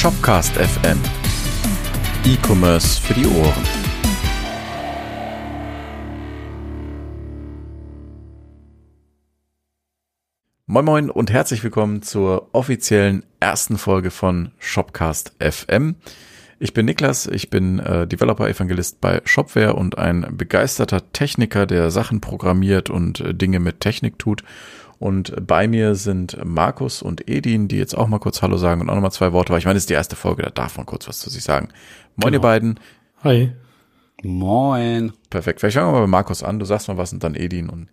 Shopcast FM. E-Commerce für die Ohren. Moin Moin und herzlich willkommen zur offiziellen ersten Folge von Shopcast FM. Ich bin Niklas, ich bin äh, Developer-Evangelist bei Shopware und ein begeisterter Techniker, der Sachen programmiert und äh, Dinge mit Technik tut. Und bei mir sind Markus und Edin, die jetzt auch mal kurz Hallo sagen und auch nochmal zwei Worte, weil ich meine, das ist die erste Folge, da darf man kurz was zu sich sagen. Moin, genau. ihr beiden. Hi. Moin. Perfekt. Vielleicht fangen wir mal bei Markus an. Du sagst mal was und dann Edin und,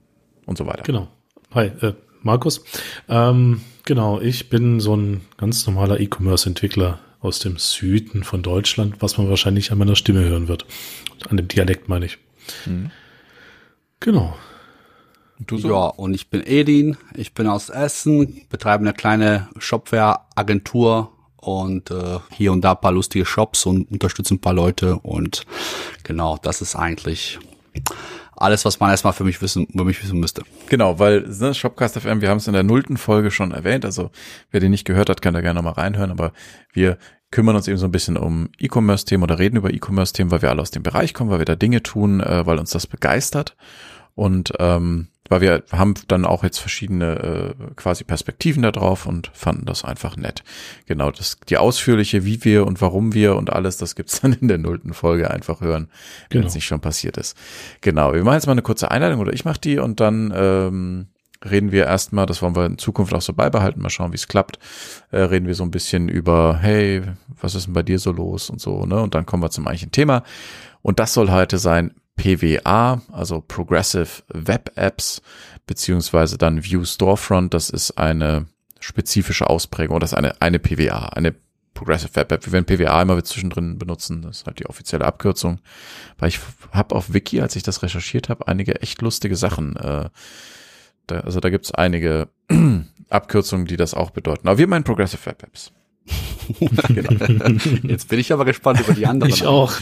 und so weiter. Genau. Hi. Äh, Markus. Ähm, genau, ich bin so ein ganz normaler E-Commerce-Entwickler aus dem Süden von Deutschland, was man wahrscheinlich an meiner Stimme hören wird. An dem Dialekt meine ich. Mhm. Genau. Und so? Ja, und ich bin Edin, ich bin aus Essen, betreibe eine kleine Shopware-Agentur und äh, hier und da ein paar lustige Shops und unterstütze ein paar Leute. Und genau, das ist eigentlich alles, was man erstmal für mich wissen, über mich wissen müsste. Genau, weil ne, Shopcast FM, wir haben es in der nullten Folge schon erwähnt, also wer den nicht gehört hat, kann da gerne nochmal reinhören, aber wir kümmern uns eben so ein bisschen um E-Commerce-Themen oder reden über E-Commerce-Themen, weil wir alle aus dem Bereich kommen, weil wir da Dinge tun, äh, weil uns das begeistert und ähm, weil wir haben dann auch jetzt verschiedene äh, quasi Perspektiven da drauf und fanden das einfach nett. Genau, das die ausführliche, wie wir und warum wir und alles, das gibt's dann in der nullten Folge einfach hören, wenn genau. es nicht schon passiert ist. Genau, wir machen jetzt mal eine kurze Einleitung oder ich mache die und dann ähm, reden wir erstmal, das wollen wir in Zukunft auch so beibehalten, mal schauen, wie es klappt, äh, reden wir so ein bisschen über, hey, was ist denn bei dir so los und so, ne? Und dann kommen wir zum eigentlichen Thema. Und das soll heute sein PWA, also Progressive Web Apps, beziehungsweise dann View Storefront, das ist eine spezifische Ausprägung das ist eine, eine PWA, eine Progressive Web App. Wir werden PWA immer zwischendrin benutzen, das ist halt die offizielle Abkürzung. Weil ich habe auf Wiki, als ich das recherchiert habe, einige echt lustige Sachen. Äh, da, also da gibt's einige Abkürzungen, die das auch bedeuten. Aber wir meinen Progressive Web Apps. genau. Jetzt bin ich aber gespannt über die anderen. Ich auch.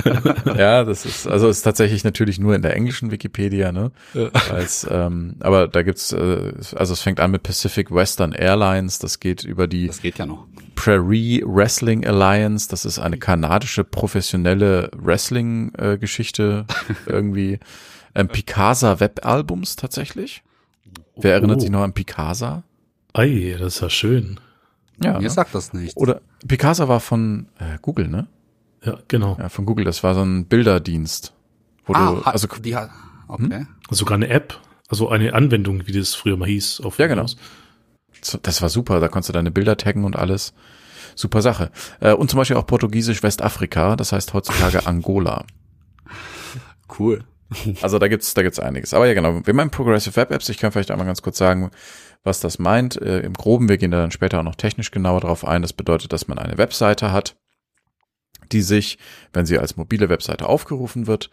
ja, das ist, also ist tatsächlich natürlich nur in der englischen Wikipedia, ne? Ja. Als, ähm, aber da gibt's, äh, also es fängt an mit Pacific Western Airlines, das geht über die das geht ja noch. Prairie Wrestling Alliance, das ist eine kanadische professionelle Wrestling-Geschichte äh, irgendwie. Ähm, Picasa Webalbums tatsächlich. Wer erinnert oh. sich noch an Picasa? Ei, das ist ja schön. Ja, Mir ne? sagt das nicht. Oder Picasa war von äh, Google, ne? Ja, genau. Ja, von Google. Das war so ein Bilderdienst. Wo ah, du, also die hat, okay. Hm? Sogar eine App, also eine Anwendung, wie das früher mal hieß. Auf ja, genau. Das war super. Da konntest du deine Bilder taggen und alles. Super Sache. Äh, und zum Beispiel auch Portugiesisch Westafrika. Das heißt heutzutage Angola. Cool. Also da gibt's da gibt's einiges. Aber ja genau, wir meinen Progressive Web Apps. Ich kann vielleicht einmal ganz kurz sagen, was das meint. Äh, Im Groben, wir gehen da dann später auch noch technisch genauer drauf ein. Das bedeutet, dass man eine Webseite hat, die sich, wenn sie als mobile Webseite aufgerufen wird,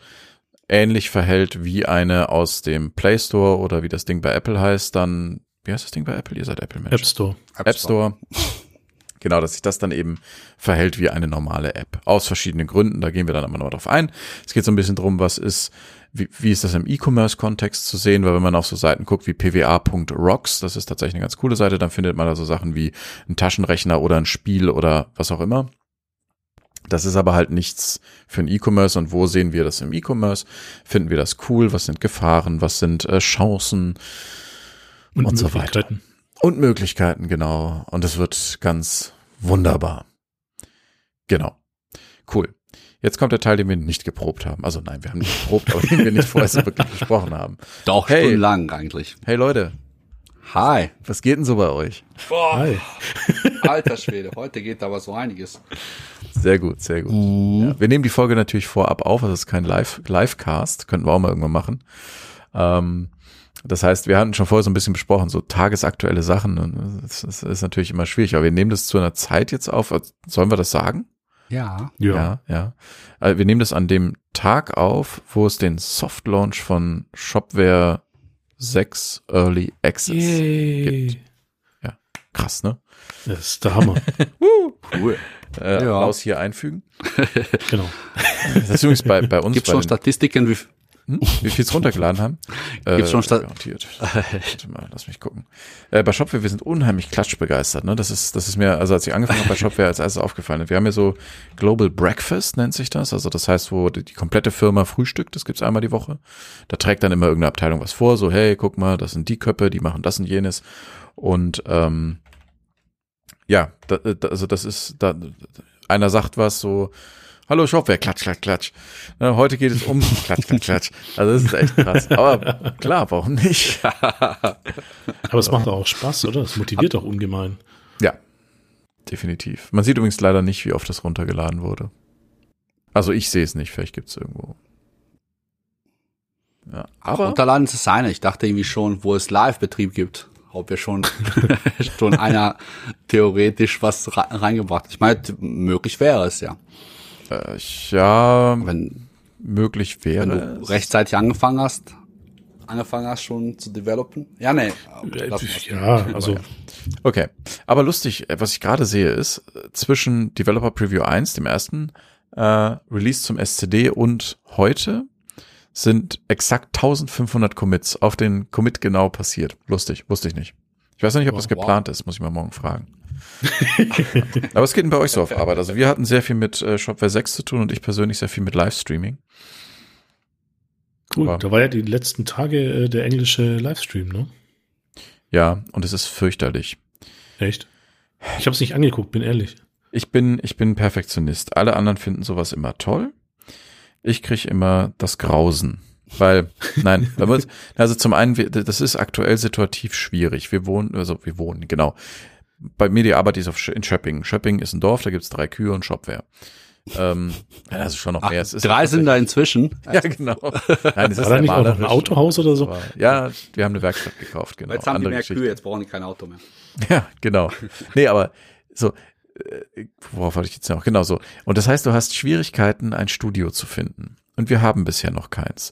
ähnlich verhält wie eine aus dem Play Store oder wie das Ding bei Apple heißt, dann, wie heißt das Ding bei Apple? Ihr seid Apple-Mensch. App Store. App Store. Genau, dass sich das dann eben verhält wie eine normale App. Aus verschiedenen Gründen, da gehen wir dann aber noch drauf ein. Es geht so ein bisschen drum, was ist wie, wie ist das im E-Commerce-Kontext zu sehen? Weil wenn man auf so Seiten guckt wie pwa.rocks, das ist tatsächlich eine ganz coole Seite, dann findet man da so Sachen wie ein Taschenrechner oder ein Spiel oder was auch immer. Das ist aber halt nichts für ein E-Commerce und wo sehen wir das im E-Commerce? Finden wir das cool? Was sind Gefahren? Was sind äh, Chancen? Und, und so weiter. Und Möglichkeiten, genau. Und es wird ganz wunderbar. Genau. Cool. Jetzt kommt der Teil, den wir nicht geprobt haben. Also nein, wir haben nicht geprobt, aber den wir nicht vorher so wirklich besprochen haben. Doch, hey, stundenlang eigentlich. Hey Leute. Hi. Was geht denn so bei euch? Boah. Hi. Alter Schwede, heute geht aber so einiges. Sehr gut, sehr gut. Mhm. Ja, wir nehmen die Folge natürlich vorab auf, also es ist kein Live, Livecast, könnten wir auch mal irgendwann machen. Ähm, das heißt, wir hatten schon vorher so ein bisschen besprochen, so tagesaktuelle Sachen. Das, das ist natürlich immer schwierig, aber wir nehmen das zu einer Zeit jetzt auf. Sollen wir das sagen? Ja. Ja. Ja, ja. Also wir nehmen das an dem Tag auf, wo es den Soft Launch von Shopware 6 Early Access Yay. gibt. Ja, krass, ne? Das ist der Hammer. cool. Äh, ja. Applaus hier einfügen. genau. Das ist übrigens bei, bei uns. Gibt es schon Statistiken, wie, Hm? Wie viel es runtergeladen haben? Gibt's schon Sta- garantiert. Warte mal, lass mich gucken. Äh, bei Shopware, wir sind unheimlich klatschbegeistert. Ne? Das ist, das ist mir, also als ich angefangen habe bei Shopware, als erstes aufgefallen. Wir haben ja so Global Breakfast, nennt sich das. Also das heißt, wo die, die komplette Firma frühstückt, das gibt's einmal die Woche. Da trägt dann immer irgendeine Abteilung was vor, so, hey, guck mal, das sind die Köpfe, die machen das und jenes. Und ähm, ja, da, da, also das ist, da, einer sagt was so, Hallo Shopware, klatsch, klatsch, klatsch. Ne, heute geht es um klatsch, klatsch, klatsch. Also das ist echt krass. Aber klar, warum nicht? Aber es macht auch Spaß, oder? Es motiviert auch ungemein. Ja, definitiv. Man sieht übrigens leider nicht, wie oft das runtergeladen wurde. Also ich sehe es nicht, vielleicht gibt's irgendwo. Ja, Aber aber runterladen ist das eine. Ich dachte irgendwie schon, wo es Live-Betrieb gibt, ob wir schon, schon einer theoretisch was re- reingebracht. Ich meine, möglich wäre es ja. Äh, ja, Wenn, möglich wenn wäre. du es. rechtzeitig angefangen hast, angefangen hast schon zu developen. Ja, nee. Ja, also Okay, aber lustig, äh, was ich gerade sehe, ist äh, zwischen Developer Preview 1, dem ersten äh, Release zum SCD und heute sind exakt 1500 Commits auf den Commit genau passiert. Lustig, wusste ich nicht. Ich weiß noch nicht, ob das Wow. geplant ist, muss ich mal morgen fragen. aber was geht denn bei euch so auf Arbeit? Also wir hatten sehr viel mit äh, Shopware 6 zu tun und ich persönlich sehr viel mit Livestreaming. cool. Aber- Da war ja die letzten Tage äh, der englische Livestream, ne? Ja, und es ist fürchterlich. Echt? Ich habe es nicht angeguckt, bin ehrlich. Ich bin, ich bin Perfektionist. Alle anderen finden sowas immer toll. Ich krieg immer das Grausen. Weil, nein, also zum einen, das ist aktuell situativ schwierig. Wir wohnen, also wir wohnen, genau. Bei mir die Arbeit ist auf, Sch- in Schöpping. Schöpping ist ein Dorf, da gibt's drei Kühe und Shopware. Ähm, ja, das ist schon noch Ach, mehr. Es ist drei sind da inzwischen. Ja, genau. Nein, es ist War da nicht auch noch ein. Autohaus oder so? Aber, ja, wir haben eine Werkstatt gekauft, genau. Jetzt haben die Andere mehr Geschichte. Kühe, jetzt brauchen die kein Auto mehr. Ja, genau. Nee, aber so, äh, worauf wollte ich jetzt noch? Genau so. Und das heißt, du hast Schwierigkeiten, ein Studio zu finden. Und wir haben bisher noch keins.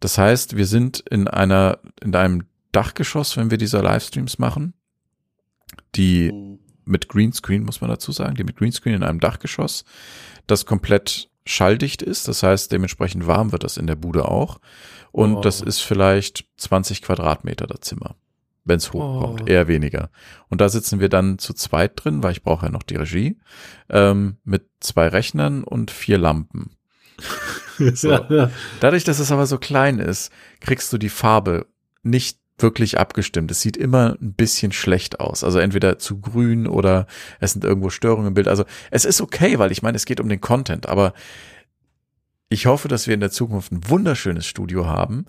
Das heißt, wir sind in einer, in einem Dachgeschoss, wenn wir diese Livestreams machen, die mit Greenscreen, muss man dazu sagen, die mit Greenscreen in einem Dachgeschoss, das komplett schalldicht ist. Das heißt, dementsprechend warm wird das in der Bude auch. Und Oh. das ist vielleicht 20 Quadratmeter das Zimmer. Wenn es hochkommt, Oh. eher weniger. Und da sitzen wir dann zu zweit drin, weil ich brauche ja noch die Regie, ähm, mit zwei Rechnern und vier Lampen. So. Dadurch, dass es aber so klein ist, kriegst du die Farbe nicht wirklich abgestimmt. Es sieht immer ein bisschen schlecht aus. Also entweder zu grün oder es sind irgendwo Störungen im Bild. Also es ist okay, weil ich meine, es geht um den Content, aber ich hoffe, dass wir in der Zukunft ein wunderschönes Studio haben,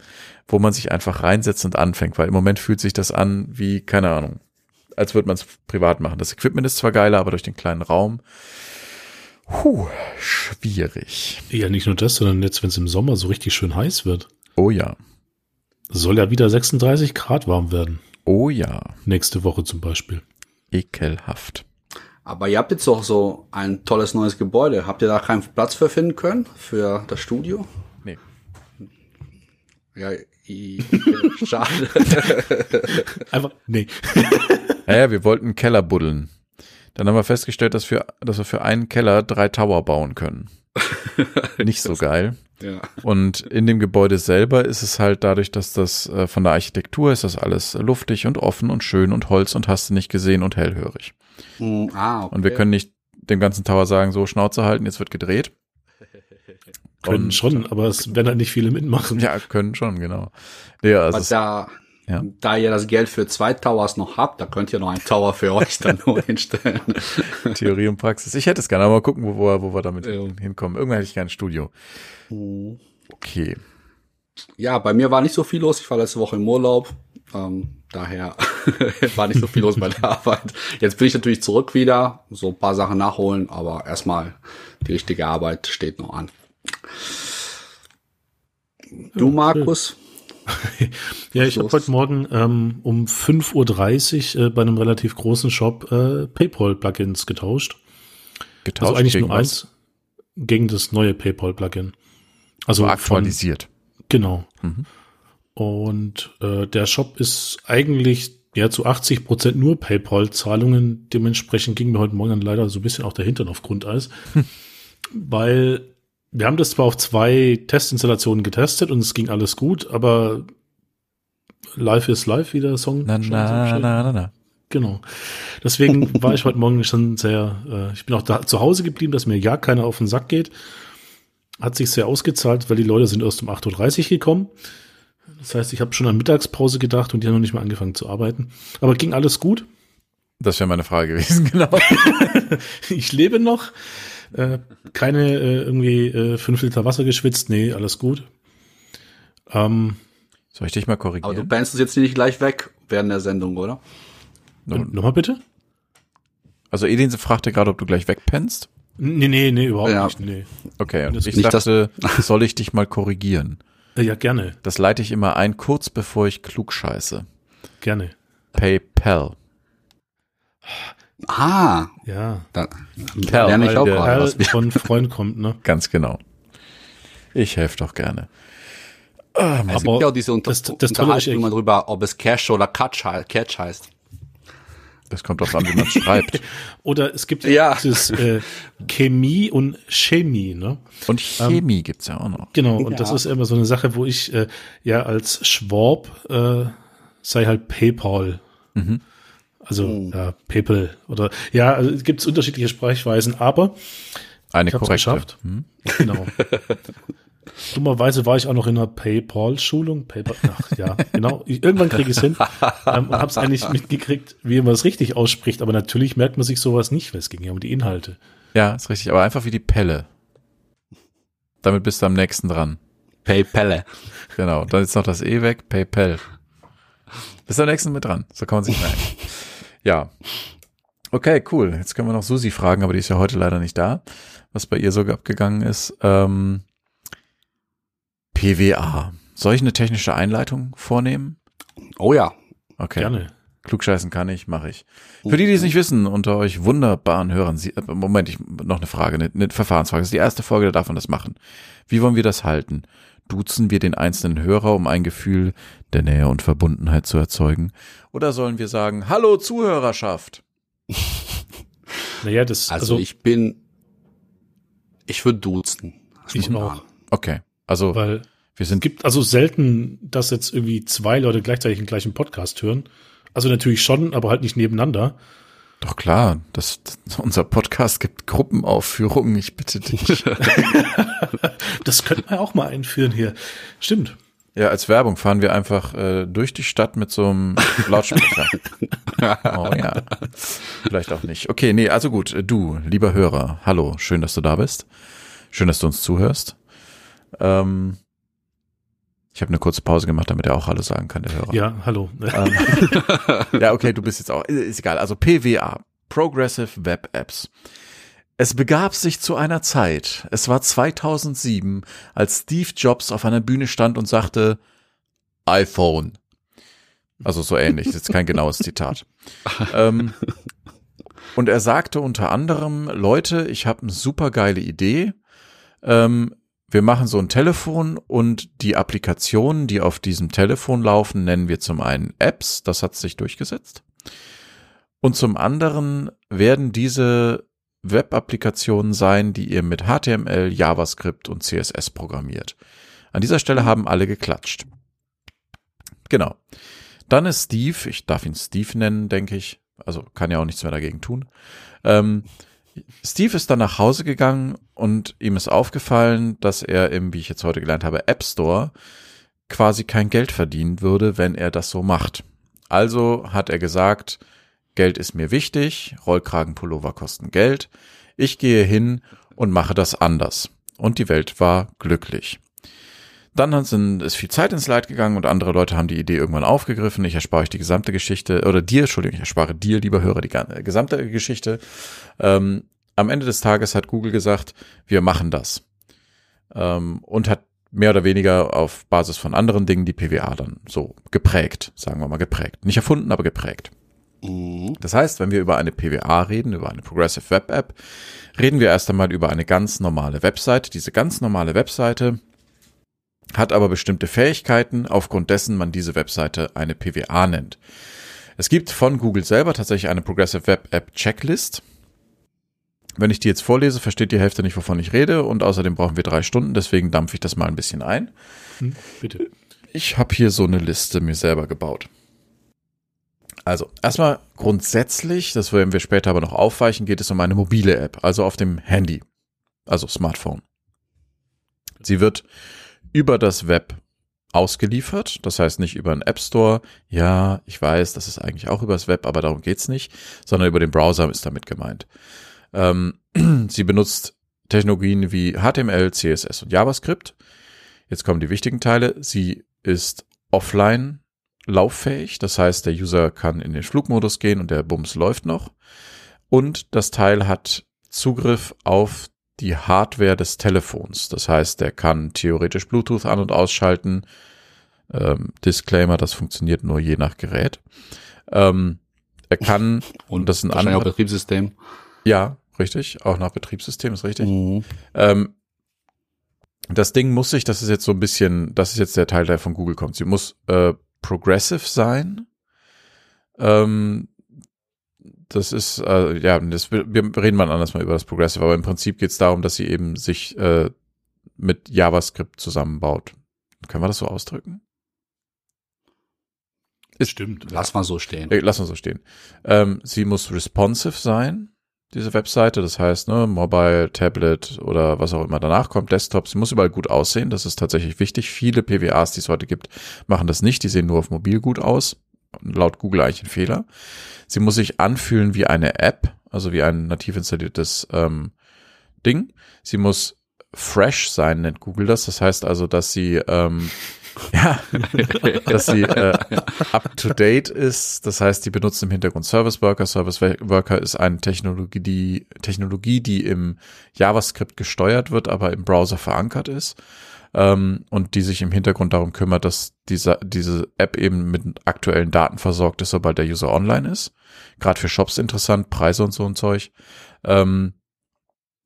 wo man sich einfach reinsetzt und anfängt, weil im Moment fühlt sich das an wie, keine Ahnung, als würde man es privat machen. Das Equipment ist zwar geiler, aber durch den kleinen Raum, puh, schwierig. ja, nicht nur das, sondern jetzt, wenn es im Sommer so richtig schön heiß wird, Oh ja, soll ja wieder 36 Grad warm werden. oh ja. Nächste Woche zum Beispiel. Ekelhaft. Aber ihr habt jetzt doch so ein tolles neues Gebäude. Habt ihr da keinen Platz für finden können? Für das Studio? Nee. Ja, i- schade. Einfach, nee. Naja, wir wollten einen Keller buddeln. Dann haben wir festgestellt, dass wir, dass wir für einen Keller drei Tower bauen können. Nicht so geil. Ja. Und in dem Gebäude selber ist es halt dadurch, dass das äh, von der Architektur ist das alles luftig und offen und schön und Holz und hast du nicht gesehen und hellhörig. Mm, ah, okay. Und wir können nicht dem ganzen Tower sagen, so Schnauze halten, jetzt wird gedreht. Können Und- schon, aber es werden halt nicht viele mitmachen. Ja, können schon, genau. Ja, also Aber da, ja. da ihr das Geld für zwei Towers noch habt, da könnt ihr noch einen Tower für euch dann nur hinstellen. Theorie und Praxis. Ich hätte es gerne, aber mal gucken, wo wir, wo wir damit Ja. hinkommen. Irgendwann hätte ich gerne ein Studio. Okay. Ja, bei mir war nicht so viel los. Ich war letzte Woche im Urlaub. Ähm, daher war nicht so viel los bei der Arbeit. Jetzt bin ich natürlich zurück wieder, so ein paar Sachen nachholen, aber erstmal die richtige Arbeit steht noch an. Du, Markus? Ja, ich habe heute Morgen ähm, um 5.30 Uhr äh, bei einem relativ großen Shop äh, PayPal-Plugins getauscht. Getauscht Also eigentlich gegen nur was? eins gegen das neue PayPal-Plugin. Also So von- aktualisiert. Genau. Mhm. Und äh, der Shop ist eigentlich ja zu 80 Prozent nur PayPal-Zahlungen. Dementsprechend ging mir heute Morgen dann leider so ein bisschen auch der Hintern auf Grundeis, weil Wir haben das zwar auf zwei Testinstallationen getestet und es ging alles gut, aber Live is Live, wie der Song. Na, na, so na, na, na. Genau. Deswegen war ich heute Morgen schon sehr, äh, ich bin auch da zu Hause geblieben, dass mir ja keiner auf den Sack geht. Hat sich sehr ausgezahlt, weil die Leute sind erst um 8.30 Uhr gekommen. Das heißt, ich habe schon an Mittagspause gedacht und die haben noch nicht mal angefangen zu arbeiten. Aber ging alles gut. Das wäre meine Frage gewesen, genau. ich lebe noch. Äh, keine äh, irgendwie äh, fünf Liter Wasser geschwitzt. Nee, alles gut. Ähm, Soll ich dich mal korrigieren? Aber du bannst es jetzt nicht gleich weg während der Sendung, oder? Nochmal bitte? Also Edin fragte gerade, ob du gleich wegpennst. Nee, nee, nee, überhaupt ja. nicht. Nee. Okay, und ich nicht, dachte, soll ich dich mal korrigieren? Ja, gerne. Das leite ich immer ein, kurz bevor ich klug scheiße. Gerne. PayPal. Ah. Ja. Da, Perl, lerne ich auch gerade, was von Freund kommt, ne? Ganz genau. Ich helfe doch gerne. Ähm, es gibt ja auch diese Unter das, das Unterhaltung immer drüber, ob es Cash oder Catch, Catch heißt. Das kommt auch an, wie man schreibt. Oder es gibt ja dieses äh, Chemie und Chemie, ne? Und Chemie ähm, gibt's ja auch noch. Genau, und ja. das ist immer so eine Sache, wo ich äh, ja als Schwab äh, sei halt PayPal. Mhm. Also mhm. ja, PayPal oder ja, also, gibt es unterschiedliche Sprechweisen, aber eine ich korrekte. geschafft. Mhm. Genau. Dummerweise war ich auch noch in einer PayPal-Schulung. PayPal, ach ja, genau. Ich, irgendwann kriege ich es hin ähm, und habe es eigentlich mitgekriegt, wie man es richtig ausspricht. Aber natürlich merkt man sich sowas nicht, weil es ging ja um die Inhalte. Ja, ist richtig. Aber einfach wie die Pelle. Damit bist du am nächsten dran. PayPal. Genau. Dann ist noch das E weg. PayPal. Bist am nächsten mit dran. So kann man sich merken. Ja. Okay, cool. Jetzt können wir noch Susi fragen, aber die ist ja heute leider nicht da, was bei ihr so abgegangen ist. Ähm, PWA. Soll ich eine technische Einleitung vornehmen? Oh ja. Okay. Gerne. Klugscheißen kann ich, mache ich. Für die, die es nicht wissen, unter euch wunderbaren Hörern, Sie, äh, Moment, ich, noch eine Frage, eine, eine Verfahrensfrage. Das ist die erste Folge, da darf man das machen. Wie wollen wir das halten? Duzen wir den einzelnen Hörer, um ein Gefühl der Nähe und Verbundenheit zu erzeugen? Oder sollen wir sagen, hallo Zuhörerschaft? naja, das, also, also ich bin, ich würde duzen. Ich auch. Okay. Also, weil wir sind, gibt also selten, dass jetzt irgendwie zwei Leute gleichzeitig den gleichen Podcast hören. Also natürlich schon, aber halt nicht nebeneinander. Doch klar, das, das, unser Podcast gibt Gruppenaufführungen, ich bitte dich. das könnten wir auch mal einführen hier. Stimmt. Ja, als Werbung fahren wir einfach äh, durch die Stadt mit so einem Lautsprecher. oh ja. Vielleicht auch nicht. Okay, nee, also gut, du, lieber Hörer, hallo, schön, dass du da bist. Schön, dass du uns zuhörst. Ähm, ich habe eine kurze Pause gemacht, damit er auch Hallo sagen kann, der Hörer. Ja, hallo. Ähm, ja, okay, du bist jetzt auch, ist egal. Also PWA, Progressive Web Apps. Es begab sich zu einer Zeit, es war 2007, als Steve Jobs auf einer Bühne stand und sagte, iPhone. Also so ähnlich, ist jetzt kein genaues Zitat. ähm, und er sagte unter anderem, Leute, ich habe eine super geile Idee. Ähm, wir machen so ein Telefon und die Applikationen, die auf diesem Telefon laufen, nennen wir zum einen Apps, das hat sich durchgesetzt. Und zum anderen werden diese Web-Applikationen sein, die ihr mit HTML, JavaScript und CSS programmiert. An dieser Stelle haben alle geklatscht. Genau. Dann ist Steve, ich darf ihn Steve nennen, denke ich, also kann ja auch nichts mehr dagegen tun, ähm, Steve ist dann nach Hause gegangen und ihm ist aufgefallen, dass er im, wie ich jetzt heute gelernt habe, App Store quasi kein Geld verdienen würde, wenn er das so macht. Also hat er gesagt, Geld ist mir wichtig, Rollkragenpullover kosten Geld, ich gehe hin und mache das anders. Und die Welt war glücklich. Dann ist viel Zeit ins Leid gegangen und andere Leute haben die Idee irgendwann aufgegriffen. Ich erspare euch die gesamte Geschichte, oder dir, Entschuldigung, ich erspare dir, lieber Hörer, die gesamte Geschichte. Ähm, am Ende des Tages hat Google gesagt, wir machen das. Ähm, und hat mehr oder weniger auf Basis von anderen Dingen die PWA dann so geprägt, sagen wir mal geprägt. Nicht erfunden, aber geprägt. Mhm. Das heißt, wenn wir über eine PWA reden, über eine Progressive Web App, reden wir erst einmal über eine ganz normale Website. Diese ganz normale Webseite hat aber bestimmte Fähigkeiten, aufgrund dessen man diese Webseite eine PWA nennt. Es gibt von Google selber tatsächlich eine Progressive Web App Checklist. Wenn ich die jetzt vorlese, versteht die Hälfte nicht, wovon ich rede und außerdem brauchen wir drei Stunden, deswegen dampfe ich das mal ein bisschen ein. Hm, bitte. Ich habe hier so eine Liste mir selber gebaut. Also, erstmal grundsätzlich, das werden wir später aber noch aufweichen, geht es um eine mobile App, also auf dem Handy, also Smartphone. Sie wird über das Web ausgeliefert, das heißt nicht über einen App Store. Ja, ich weiß, das ist eigentlich auch übers Web, aber darum geht's nicht, sondern über den Browser ist damit gemeint. Ähm, sie benutzt Technologien wie HTML, CSS und JavaScript. Jetzt kommen die wichtigen Teile. Sie ist offline lauffähig. Das heißt, der User kann in den Flugmodus gehen und der Bums läuft noch. Und das Teil hat Zugriff auf die Hardware des Telefons. Das heißt, der kann theoretisch Bluetooth an- und ausschalten. Ähm, Disclaimer, das funktioniert nur je nach Gerät. Ähm, er kann, und das ist ein anderes Betriebssystem. Ja, richtig. Auch nach Betriebssystem ist richtig. Mhm. Ähm, das Ding muss sich, das ist jetzt so ein bisschen, das ist jetzt der Teil, der von Google kommt. Sie muss äh, progressive sein. Ähm, das ist, äh, ja, das, wir reden mal anders mal über das Progressive, aber im Prinzip geht es darum, dass sie eben sich äh, mit JavaScript zusammenbaut. Können wir das so ausdrücken? Ist, Stimmt. Lass mal so stehen. Äh, lass mal so stehen. Ähm, sie muss responsive sein diese Webseite. Das heißt, ne, Mobile, Tablet oder was auch immer danach kommt, Desktop. Sie muss überall gut aussehen. Das ist tatsächlich wichtig. Viele PWAs, die es heute gibt, machen das nicht. Die sehen nur auf mobil gut aus. Laut Google eigentlich ein Fehler. Sie muss sich anfühlen wie eine App, also wie ein nativ installiertes ähm, Ding. Sie muss fresh sein, nennt Google das. Das heißt also, dass sie ähm, ja, dass sie äh, up to date ist. Das heißt, die benutzen im Hintergrund Service Worker. Service Worker ist eine Technologie, die Technologie, die im JavaScript gesteuert wird, aber im Browser verankert ist. Ähm, und die sich im Hintergrund darum kümmert, dass diese, diese App eben mit aktuellen Daten versorgt ist, sobald der User online ist. Gerade für Shops interessant, Preise und so ein Zeug. Ähm,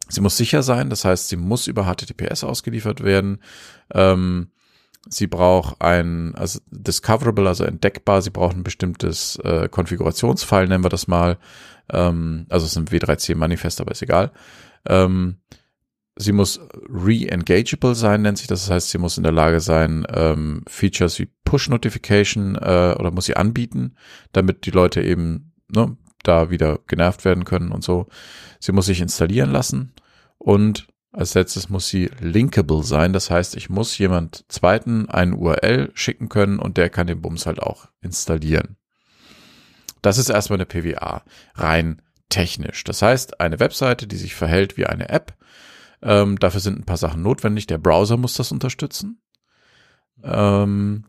sie muss sicher sein, das heißt, sie muss über HTTPS ausgeliefert werden. Ähm, Sie braucht ein, also discoverable, also entdeckbar. Sie braucht ein bestimmtes äh, Konfigurationsfile, nennen wir das mal. Ähm, also es ist ein W3C-Manifest, aber ist egal. Ähm, sie muss re-engageable sein, nennt sich das. Das heißt, sie muss in der Lage sein, ähm, Features wie Push-Notification äh, oder muss sie anbieten, damit die Leute eben ne, da wieder genervt werden können und so. Sie muss sich installieren lassen und als letztes muss sie linkable sein. Das heißt, ich muss jemand zweiten einen URL schicken können und der kann den Bums halt auch installieren. Das ist erstmal eine PWA, rein technisch. Das heißt, eine Webseite, die sich verhält wie eine App. Ähm, dafür sind ein paar Sachen notwendig. Der Browser muss das unterstützen. Ähm,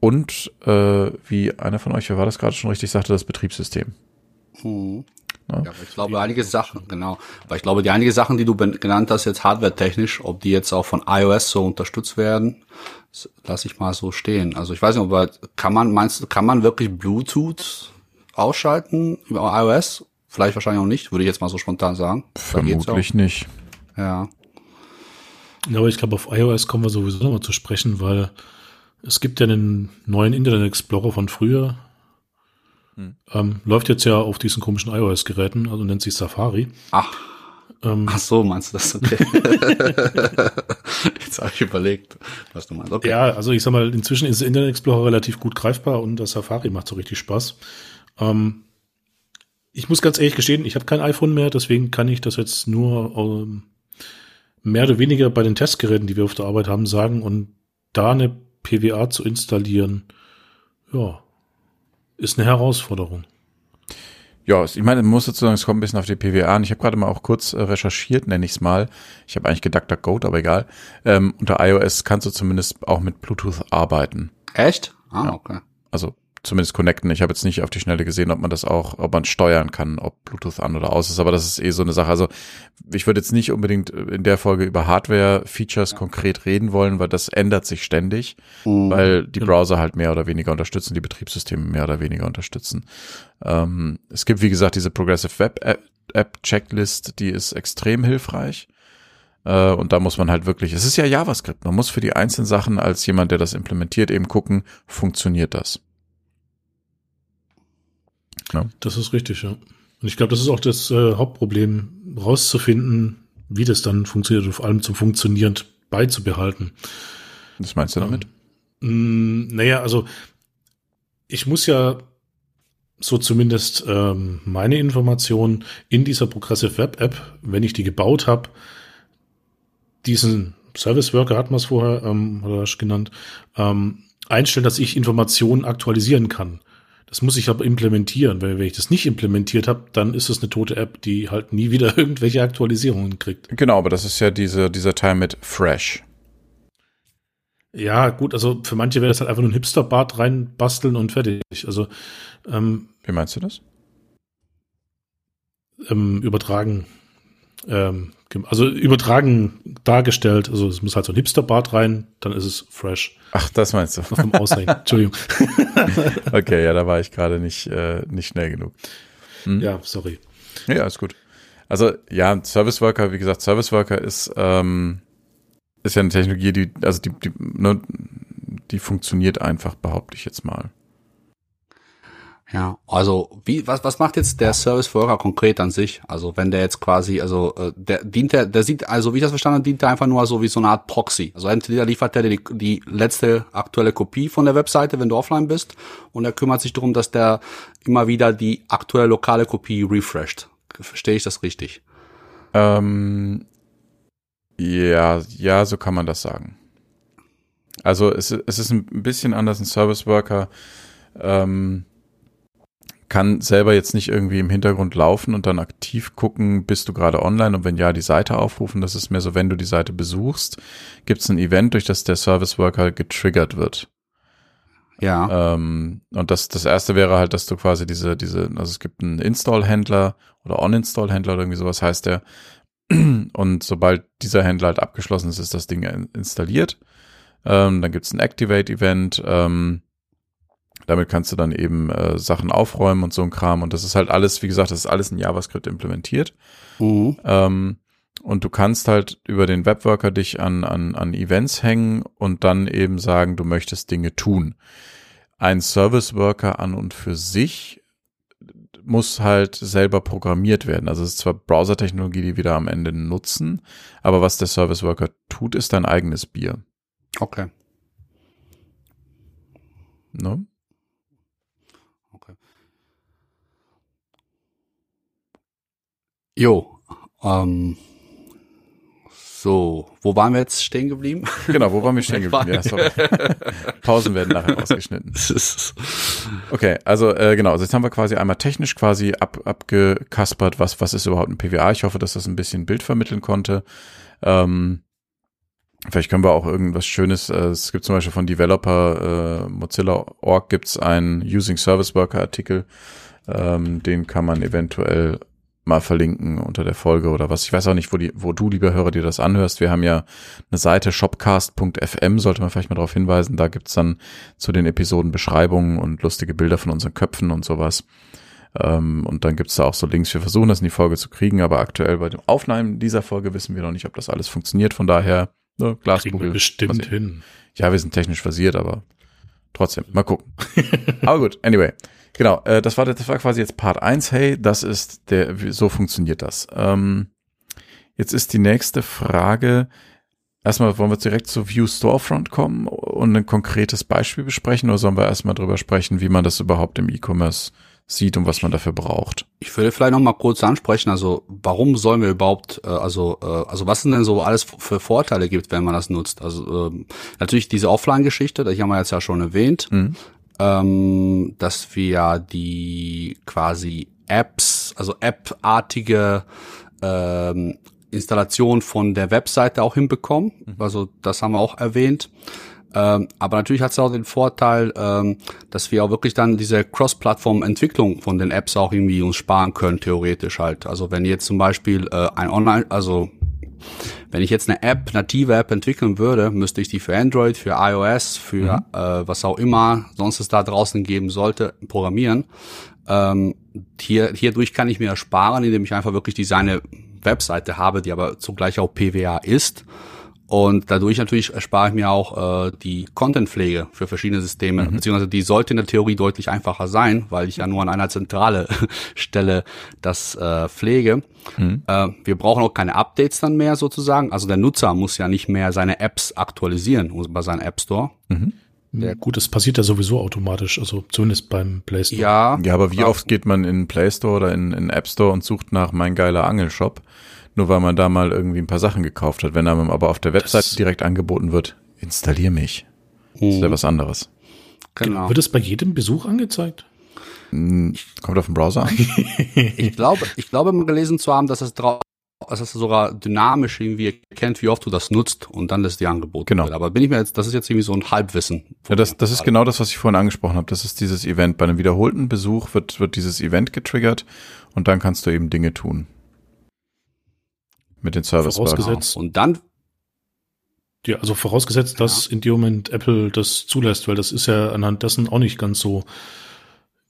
und äh, wie einer von euch, wer war das gerade schon richtig, sagte, das Betriebssystem. Hm. Ne? Ja, ich glaube, einige Sachen, genau. Aber ich glaube, die einige Sachen, die du genannt hast, jetzt hardware-technisch, ob die jetzt auch von iOS so unterstützt werden, lasse ich mal so stehen. Also ich weiß nicht, aber kann man, meinst du, kann man wirklich Bluetooth ausschalten über iOS? Vielleicht wahrscheinlich auch nicht, würde ich jetzt mal so spontan sagen. Vermutlich nicht. Ja. Ja, aber ich glaube, auf iOS kommen wir sowieso nochmal zu sprechen, weil es gibt ja den neuen Internet Explorer von früher, hm. Ähm, läuft jetzt ja auf diesen komischen iOS-Geräten, also nennt sich Safari. Ach. Ähm, Ach so, meinst du das? Okay. jetzt habe ich überlegt, was du meinst. Okay. Ja, also ich sag mal, inzwischen ist Internet Explorer relativ gut greifbar und das Safari macht so richtig Spaß. Ähm, ich muss ganz ehrlich gestehen, ich habe kein iPhone mehr, deswegen kann ich das jetzt nur ähm, mehr oder weniger bei den Testgeräten, die wir auf der Arbeit haben, sagen und da eine PWA zu installieren, ja, ist eine Herausforderung. Ja, ich meine, man muss sozusagen, es kommt ein bisschen auf die PWA an. Ich habe gerade mal auch kurz äh, recherchiert, nenne ich es mal. Ich habe eigentlich gedacht, Goat, aber egal. Ähm, unter iOS kannst du zumindest auch mit Bluetooth arbeiten. Echt? Ah, ja. okay. Also zumindest connecten. Ich habe jetzt nicht auf die Schnelle gesehen, ob man das auch, ob man steuern kann, ob Bluetooth an oder aus ist, aber das ist eh so eine Sache. Also ich würde jetzt nicht unbedingt in der Folge über Hardware-Features ja. konkret reden wollen, weil das ändert sich ständig, mhm. weil die Browser halt mehr oder weniger unterstützen, die Betriebssysteme mehr oder weniger unterstützen. Ähm, es gibt, wie gesagt, diese Progressive Web App Checklist, die ist extrem hilfreich. Äh, und da muss man halt wirklich, es ist ja JavaScript, man muss für die einzelnen Sachen als jemand, der das implementiert, eben gucken, funktioniert das. Ja. Das ist richtig, ja. Und ich glaube, das ist auch das äh, Hauptproblem, rauszufinden, wie das dann funktioniert und vor allem zum Funktionieren beizubehalten. Was meinst du damit? Ähm, naja, also ich muss ja so zumindest ähm, meine Informationen in dieser Progressive Web App, wenn ich die gebaut habe, diesen Service Worker hat man es vorher ähm, oder genannt, ähm, einstellen, dass ich Informationen aktualisieren kann. Das muss ich aber implementieren, weil wenn ich das nicht implementiert habe, dann ist es eine tote App, die halt nie wieder irgendwelche Aktualisierungen kriegt. Genau, aber das ist ja diese, dieser Teil mit Fresh. Ja, gut, also für manche wäre das halt einfach nur ein Hipster-Bart reinbasteln und fertig. Also ähm, Wie meinst du das? Ähm, übertragen. Ähm, also übertragen dargestellt, also es muss halt so ein Hipster-Bart rein, dann ist es fresh. Ach, das meinst du. Vom Aussehen. Entschuldigung. okay, ja, da war ich gerade nicht, äh, nicht schnell genug. Hm? Ja, sorry. Ja, ist gut. Also ja, Service Worker, wie gesagt, Service Worker ist, ähm, ist ja eine Technologie, die, also die, die, ne, die funktioniert einfach, behaupte ich jetzt mal. Ja, also wie was was macht jetzt der Service Worker konkret an sich? Also wenn der jetzt quasi, also äh, der dient der, der sieht, also wie ich das verstanden habe, dient der einfach nur so wie so eine Art Proxy. Also entweder liefert der die, die letzte aktuelle Kopie von der Webseite, wenn du offline bist, und er kümmert sich darum, dass der immer wieder die aktuelle lokale Kopie refresht. Verstehe ich das richtig? Ähm, ja, ja, so kann man das sagen. Also es, es ist ein bisschen anders. Ein Service Worker ähm, kann selber jetzt nicht irgendwie im Hintergrund laufen und dann aktiv gucken, bist du gerade online und wenn ja, die Seite aufrufen. Das ist mehr so, wenn du die Seite besuchst, gibt es ein Event, durch das der Service Worker getriggert wird. Ja. Ähm, und das, das erste wäre halt, dass du quasi diese, diese, also es gibt einen Install-Händler oder On-Install-Händler oder irgendwie sowas heißt der. Und sobald dieser Händler halt abgeschlossen ist, ist das Ding installiert. Ähm, dann gibt es ein Activate-Event. Ähm, damit kannst du dann eben äh, Sachen aufräumen und so ein Kram. Und das ist halt alles, wie gesagt, das ist alles in JavaScript implementiert. Mhm. Ähm, und du kannst halt über den Webworker dich an, an, an Events hängen und dann eben sagen, du möchtest Dinge tun. Ein Service Worker an und für sich muss halt selber programmiert werden. Also es ist zwar Browser-Technologie, die wir da am Ende nutzen, aber was der Service Worker tut, ist dein eigenes Bier. Okay. Ne? Okay. Jo, ähm, so, wo waren wir jetzt stehen geblieben? Genau, wo waren wir stehen geblieben? Ja, sorry. Pausen werden nachher ausgeschnitten. Okay, also äh, genau, also jetzt haben wir quasi einmal technisch quasi ab, abgekaspert, was, was ist überhaupt ein PWA. Ich hoffe, dass das ein bisschen Bild vermitteln konnte. Ähm, vielleicht können wir auch irgendwas Schönes, äh, es gibt zum Beispiel von Developer äh, Mozilla.org gibt es einen Using Service Worker Artikel, ähm, den kann man eventuell mal verlinken unter der Folge oder was. Ich weiß auch nicht, wo, die, wo du, lieber Hörer, dir das anhörst. Wir haben ja eine Seite shopcast.fm, sollte man vielleicht mal darauf hinweisen. Da gibt's dann zu den Episoden Beschreibungen und lustige Bilder von unseren Köpfen und sowas. Ähm, und dann gibt's da auch so Links. Wir versuchen das in die Folge zu kriegen, aber aktuell bei den Aufnahmen dieser Folge wissen wir noch nicht, ob das alles funktioniert. Von daher, ne, Glaskugel. bestimmt hin. Ja, wir sind technisch versiert, aber trotzdem, mal gucken. aber gut, anyway. Genau, äh, das, war, das war quasi jetzt Part 1. Hey, das ist der, so funktioniert das. Ähm, jetzt ist die nächste Frage. Erstmal wollen wir direkt zu View Storefront kommen und ein konkretes Beispiel besprechen oder sollen wir erstmal drüber sprechen, wie man das überhaupt im E-Commerce sieht und was man dafür braucht? Ich würde vielleicht noch mal kurz ansprechen, also warum sollen wir überhaupt, äh, also äh, also was sind denn so alles für Vorteile gibt, wenn man das nutzt? Also äh, natürlich diese Offline-Geschichte, die haben wir jetzt ja schon erwähnt. Mhm ähm, dass wir die quasi Apps, also App-artige ähm, Installation von der Webseite auch hinbekommen. Mhm. Also das haben wir auch erwähnt. Ähm, aber natürlich hat es auch den Vorteil, ähm, dass wir auch wirklich dann diese Cross-Plattform-Entwicklung von den Apps auch irgendwie uns sparen können, theoretisch halt. Also wenn jetzt zum Beispiel äh, ein Online, also wenn ich jetzt eine App, native App entwickeln würde, müsste ich die für Android, für iOS, für mhm. äh, was auch immer sonst es da draußen geben sollte, programmieren. Ähm, hier, hierdurch kann ich mir ersparen, indem ich einfach wirklich diese eine Webseite habe, die aber zugleich auch PWA ist. Und dadurch natürlich erspare ich mir auch äh, die Contentpflege für verschiedene Systeme, mhm. beziehungsweise die sollte in der Theorie deutlich einfacher sein, weil ich ja nur an einer zentrale Stelle das äh, pflege. Mhm. Äh, wir brauchen auch keine Updates dann mehr sozusagen. Also der Nutzer muss ja nicht mehr seine Apps aktualisieren bei seinem App Store. Mhm. Der Gut, das passiert ja sowieso automatisch, also zumindest beim Play Store. Ja, ja aber wie oft geht man in Play Store oder in, in App Store und sucht nach mein geiler Angelshop? Nur weil man da mal irgendwie ein paar Sachen gekauft hat. Wenn einem aber auf der Webseite das direkt angeboten wird, installier mich. Das ist ja hm. was anderes. Genau. Wird es bei jedem Besuch angezeigt? Hm, kommt auf den Browser an. ich glaube, ich glaube mal gelesen zu haben, dass es drauf dass es sogar dynamisch irgendwie erkennt, wie oft du das nutzt und dann lässt die Angebote. Genau. Wird. Aber bin ich mir jetzt, das ist jetzt irgendwie so ein Halbwissen. Ja, das, das ist genau das, was ich vorhin angesprochen habe. Das ist dieses Event. Bei einem wiederholten Besuch wird, wird dieses Event getriggert und dann kannst du eben Dinge tun. Mit den Service Vorausgesetzt. Und dann ja, also vorausgesetzt, dass ja. in dem Moment Apple das zulässt, weil das ist ja anhand dessen auch nicht ganz so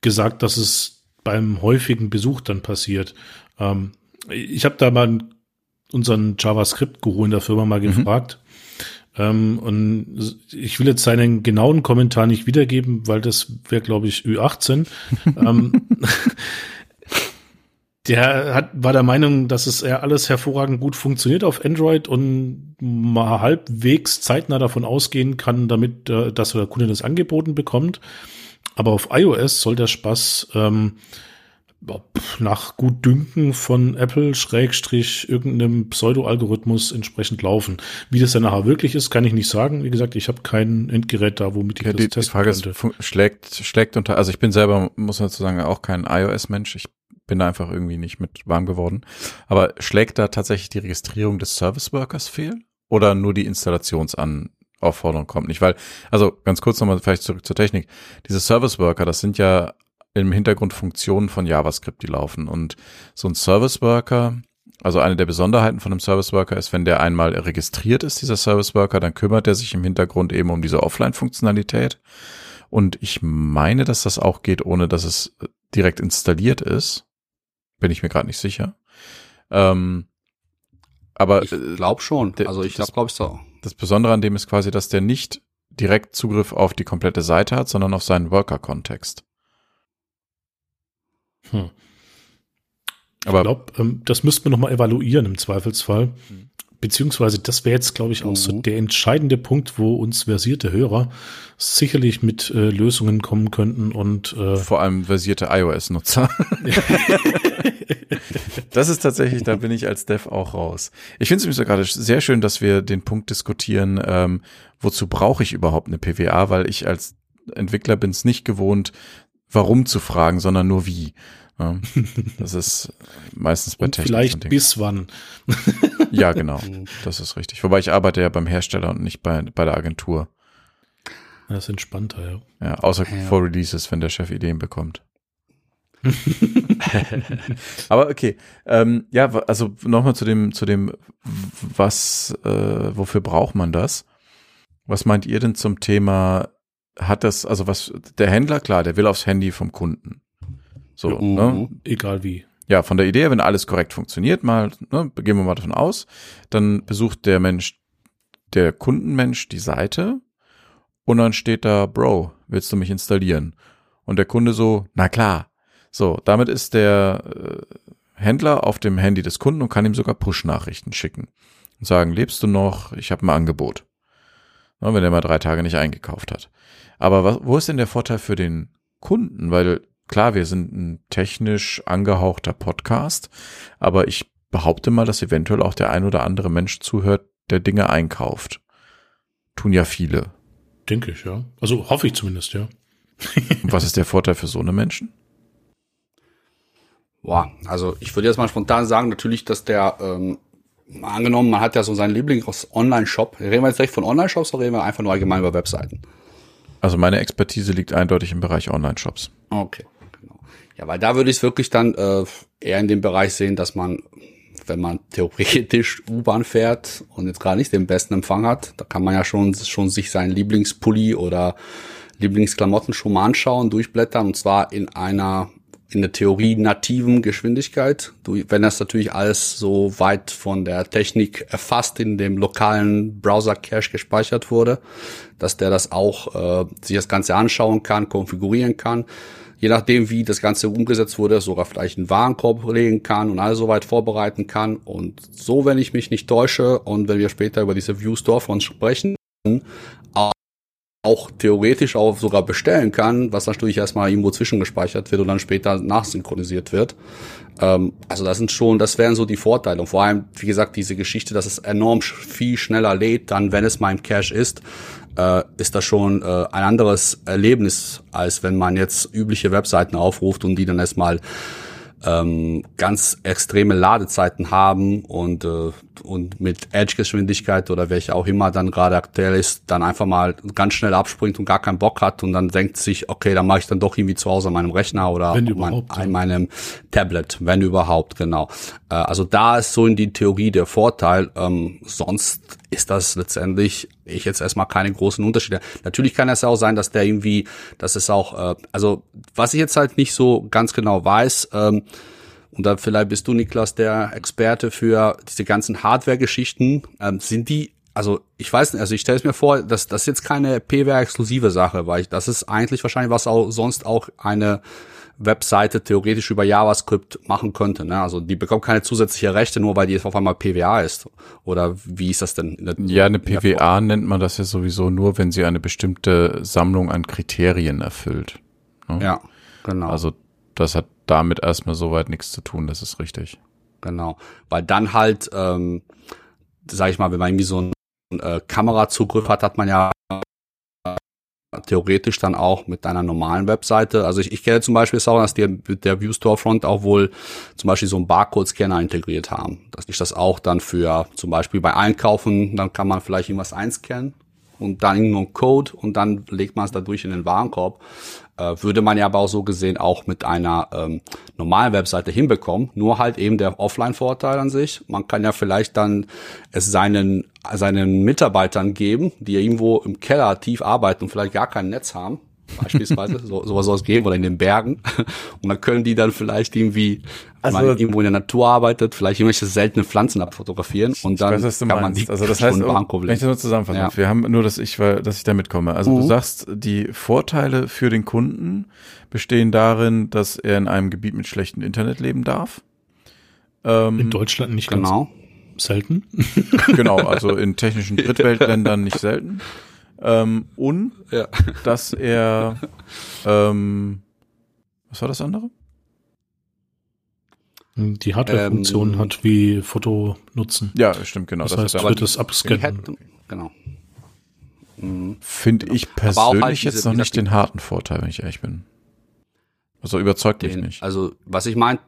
gesagt, dass es beim häufigen Besuch dann passiert. Ähm, ich habe da mal unseren JavaScript-Guru in der Firma mal mhm. gefragt. Ähm, und ich will jetzt seinen genauen Kommentar nicht wiedergeben, weil das wäre, glaube ich, Ü18. ähm, der hat, war der Meinung, dass es ja alles hervorragend gut funktioniert auf Android und mal halbwegs zeitnah davon ausgehen kann, damit, äh, dass der Kunde das angeboten bekommt. Aber auf iOS soll der Spaß ähm, nach gut Dünken von Apple Schrägstrich irgendeinem Pseudo-Algorithmus entsprechend laufen. Wie das dann nachher wirklich ist, kann ich nicht sagen. Wie gesagt, ich habe kein Endgerät da, womit ich ja, das die, testen die Frage könnte. Ist, schlägt, schlägt unter, also ich bin selber, muss man dazu sagen, auch kein iOS-Mensch. Ich bin da einfach irgendwie nicht mit warm geworden. Aber schlägt da tatsächlich die Registrierung des Service Workers fehl? Oder nur die Installationsaufforderung kommt nicht? Weil, also ganz kurz nochmal vielleicht zurück zur Technik. Diese Service Worker, das sind ja im Hintergrund Funktionen von JavaScript, die laufen. Und so ein Service Worker, also eine der Besonderheiten von einem Service Worker ist, wenn der einmal registriert ist, dieser Service Worker, dann kümmert er sich im Hintergrund eben um diese Offline-Funktionalität. Und ich meine, dass das auch geht, ohne dass es direkt installiert ist. Bin ich mir gerade nicht sicher. Ähm, aber ich glaube schon. Also ich glaube, glaube ich so. Das Besondere an dem ist quasi, dass der nicht direkt Zugriff auf die komplette Seite hat, sondern auf seinen Worker-Kontext. Hm. Aber ich glaube, ähm, das müssten wir nochmal evaluieren im Zweifelsfall. Hm. Beziehungsweise, das wäre jetzt, glaube ich, auch mhm. so der entscheidende Punkt, wo uns versierte Hörer sicherlich mit äh, Lösungen kommen könnten und äh, vor allem versierte iOS-Nutzer. das ist tatsächlich, da bin ich als Dev auch raus. Ich finde es übrigens gerade sehr schön, dass wir den Punkt diskutieren, ähm, wozu brauche ich überhaupt eine PWA, weil ich als Entwickler bin es nicht gewohnt, warum zu fragen, sondern nur wie. Ja, das ist meistens bei Technik. Vielleicht bis wann. ja, genau. Das ist richtig. Wobei ich arbeite ja beim Hersteller und nicht bei, bei der Agentur. Das ist entspannter, ja. Ja, außer ja. vor Releases, wenn der Chef Ideen bekommt. Aber okay, ähm, ja, also nochmal zu dem, zu dem, was, äh, wofür braucht man das? Was meint ihr denn zum Thema, hat das, also was, der Händler, klar, der will aufs Handy vom Kunden. So, ja, ne? Mhm. Egal wie. Ja, von der Idee, wenn alles korrekt funktioniert, mal, ne, gehen wir mal davon aus, dann besucht der Mensch, der Kundenmensch die Seite und dann steht da, Bro, willst du mich installieren? Und der Kunde so, na klar. So, damit ist der äh, Händler auf dem Handy des Kunden und kann ihm sogar Push-Nachrichten schicken und sagen, lebst du noch? Ich habe ein Angebot. Na, wenn er mal drei Tage nicht eingekauft hat. Aber was, wo ist denn der Vorteil für den Kunden? Weil Klar, wir sind ein technisch angehauchter Podcast, aber ich behaupte mal, dass eventuell auch der ein oder andere Mensch zuhört, der Dinge einkauft. Tun ja viele. Denke ich, ja. Also hoffe ich zumindest, ja. Und was ist der Vorteil für so eine Menschen? Boah, also ich würde jetzt mal spontan sagen, natürlich, dass der, ähm, angenommen, man hat ja so seinen Lieblings-Online-Shop. Reden wir jetzt gleich von Online-Shops oder reden wir einfach nur allgemein über Webseiten? Also meine Expertise liegt eindeutig im Bereich Online-Shops. Okay. Ja, weil da würde ich es wirklich dann äh, eher in dem Bereich sehen, dass man, wenn man theoretisch U-Bahn fährt und jetzt gerade nicht den besten Empfang hat, da kann man ja schon, schon sich seinen Lieblingspulli oder Lieblingsklamotten schon mal anschauen, durchblättern und zwar in einer in der Theorie nativen Geschwindigkeit. Du, wenn das natürlich alles so weit von der Technik erfasst in dem lokalen Browser-Cache gespeichert wurde, dass der das auch äh, sich das Ganze anschauen kann, konfigurieren kann. Je nachdem, wie das Ganze umgesetzt wurde, sogar vielleicht einen Warenkorb legen kann und alles soweit vorbereiten kann. Und so, wenn ich mich nicht täusche und wenn wir später über diese View Storefront sprechen, auch theoretisch auch sogar bestellen kann, was natürlich erstmal irgendwo zwischengespeichert wird und dann später nachsynchronisiert wird. Ähm, also das sind schon, das wären so die Vorteile. Und vor allem, wie gesagt, diese Geschichte, dass es enorm viel schneller lädt, dann wenn es mal im Cache ist, äh, ist das schon äh, ein anderes Erlebnis, als wenn man jetzt übliche Webseiten aufruft und die dann erstmal ähm, ganz extreme Ladezeiten haben und, äh, und mit Edge-Geschwindigkeit oder welche auch immer dann gerade aktuell ist, dann einfach mal ganz schnell abspringt und gar keinen Bock hat und dann denkt sich, okay, dann mache ich dann doch irgendwie zu Hause an meinem Rechner oder mein, an meinem Tablet, wenn überhaupt, genau. Äh, also da ist so in die Theorie der Vorteil. Ähm, sonst ist das letztendlich ich jetzt erstmal keine großen Unterschiede. Natürlich kann es auch sein, dass der irgendwie, dass es auch, äh, also was ich jetzt halt nicht so ganz genau weiß, ähm, und da vielleicht bist du, Niklas, der Experte für diese ganzen Hardware-Geschichten. Ähm, sind die, also ich weiß nicht, also ich stelle es mir vor, dass das jetzt keine PWR-exklusive Sache, weil ich, das ist eigentlich wahrscheinlich was auch sonst auch eine Webseite theoretisch über JavaScript machen könnte. Ne? Also die bekommt keine zusätzliche Rechte, nur weil die jetzt auf einmal PWA ist. Oder wie ist das denn? ja, eine PWA nennt man das ja sowieso nur, wenn sie eine bestimmte Sammlung an Kriterien erfüllt. Ne? Ja, genau. Also das hat damit erstmal soweit nichts zu tun, das ist richtig. Genau, weil dann halt, ähm, sag ich mal, wenn man irgendwie so einen äh, Kamerazugriff hat, hat man ja theoretisch dann auch mit einer normalen Webseite. Also ich, ich kenne zum Beispiel auch, dass die mit der View Storefront auch wohl zum Beispiel so einen Barcode-Scanner integriert haben. Dass ich das auch dann für zum Beispiel bei Einkaufen, dann kann man vielleicht irgendwas einscannen und dann irgendeinen Code und dann legt man es dadurch in den Warenkorb. Äh, würde man ja aber auch so gesehen auch mit einer ähm, normalen Webseite hinbekommen. Nur halt eben der Offline-Vorteil an sich. Man kann ja vielleicht dann es seinen, seinen Mitarbeitern geben, die irgendwo im Keller tief arbeiten und vielleicht gar kein Netz haben beispielsweise, so, sowas soll es geben, oder in den Bergen. Und dann können die dann vielleicht irgendwie, also, man irgendwo in der Natur arbeitet, vielleicht irgendwelche seltene Pflanzen abfotografieren und dann weiß, kann man die Also das heißt, wenn ich das nur zusammenfasse, ja. wir haben nur, dass ich, weil, dass ich da mitkomme. Also mhm. du sagst, die Vorteile für den Kunden bestehen darin, dass er in einem Gebiet mit schlechtem Internet leben darf. Ähm, in Deutschland nicht genau. selten. Genau, also in technischen Drittweltländern nicht selten. Ähm, und ja. dass er ähm, was war das andere? Die Hardware-Funktion ähm, hat wie Foto nutzen. Ja, stimmt, genau. Das, das heißt, wird es abscannen. Genau. Mhm. Finde ich persönlich halt jetzt noch nicht den harten Vorteil, wenn ich ehrlich bin. Also überzeugt den, mich nicht. Also, was ich meine,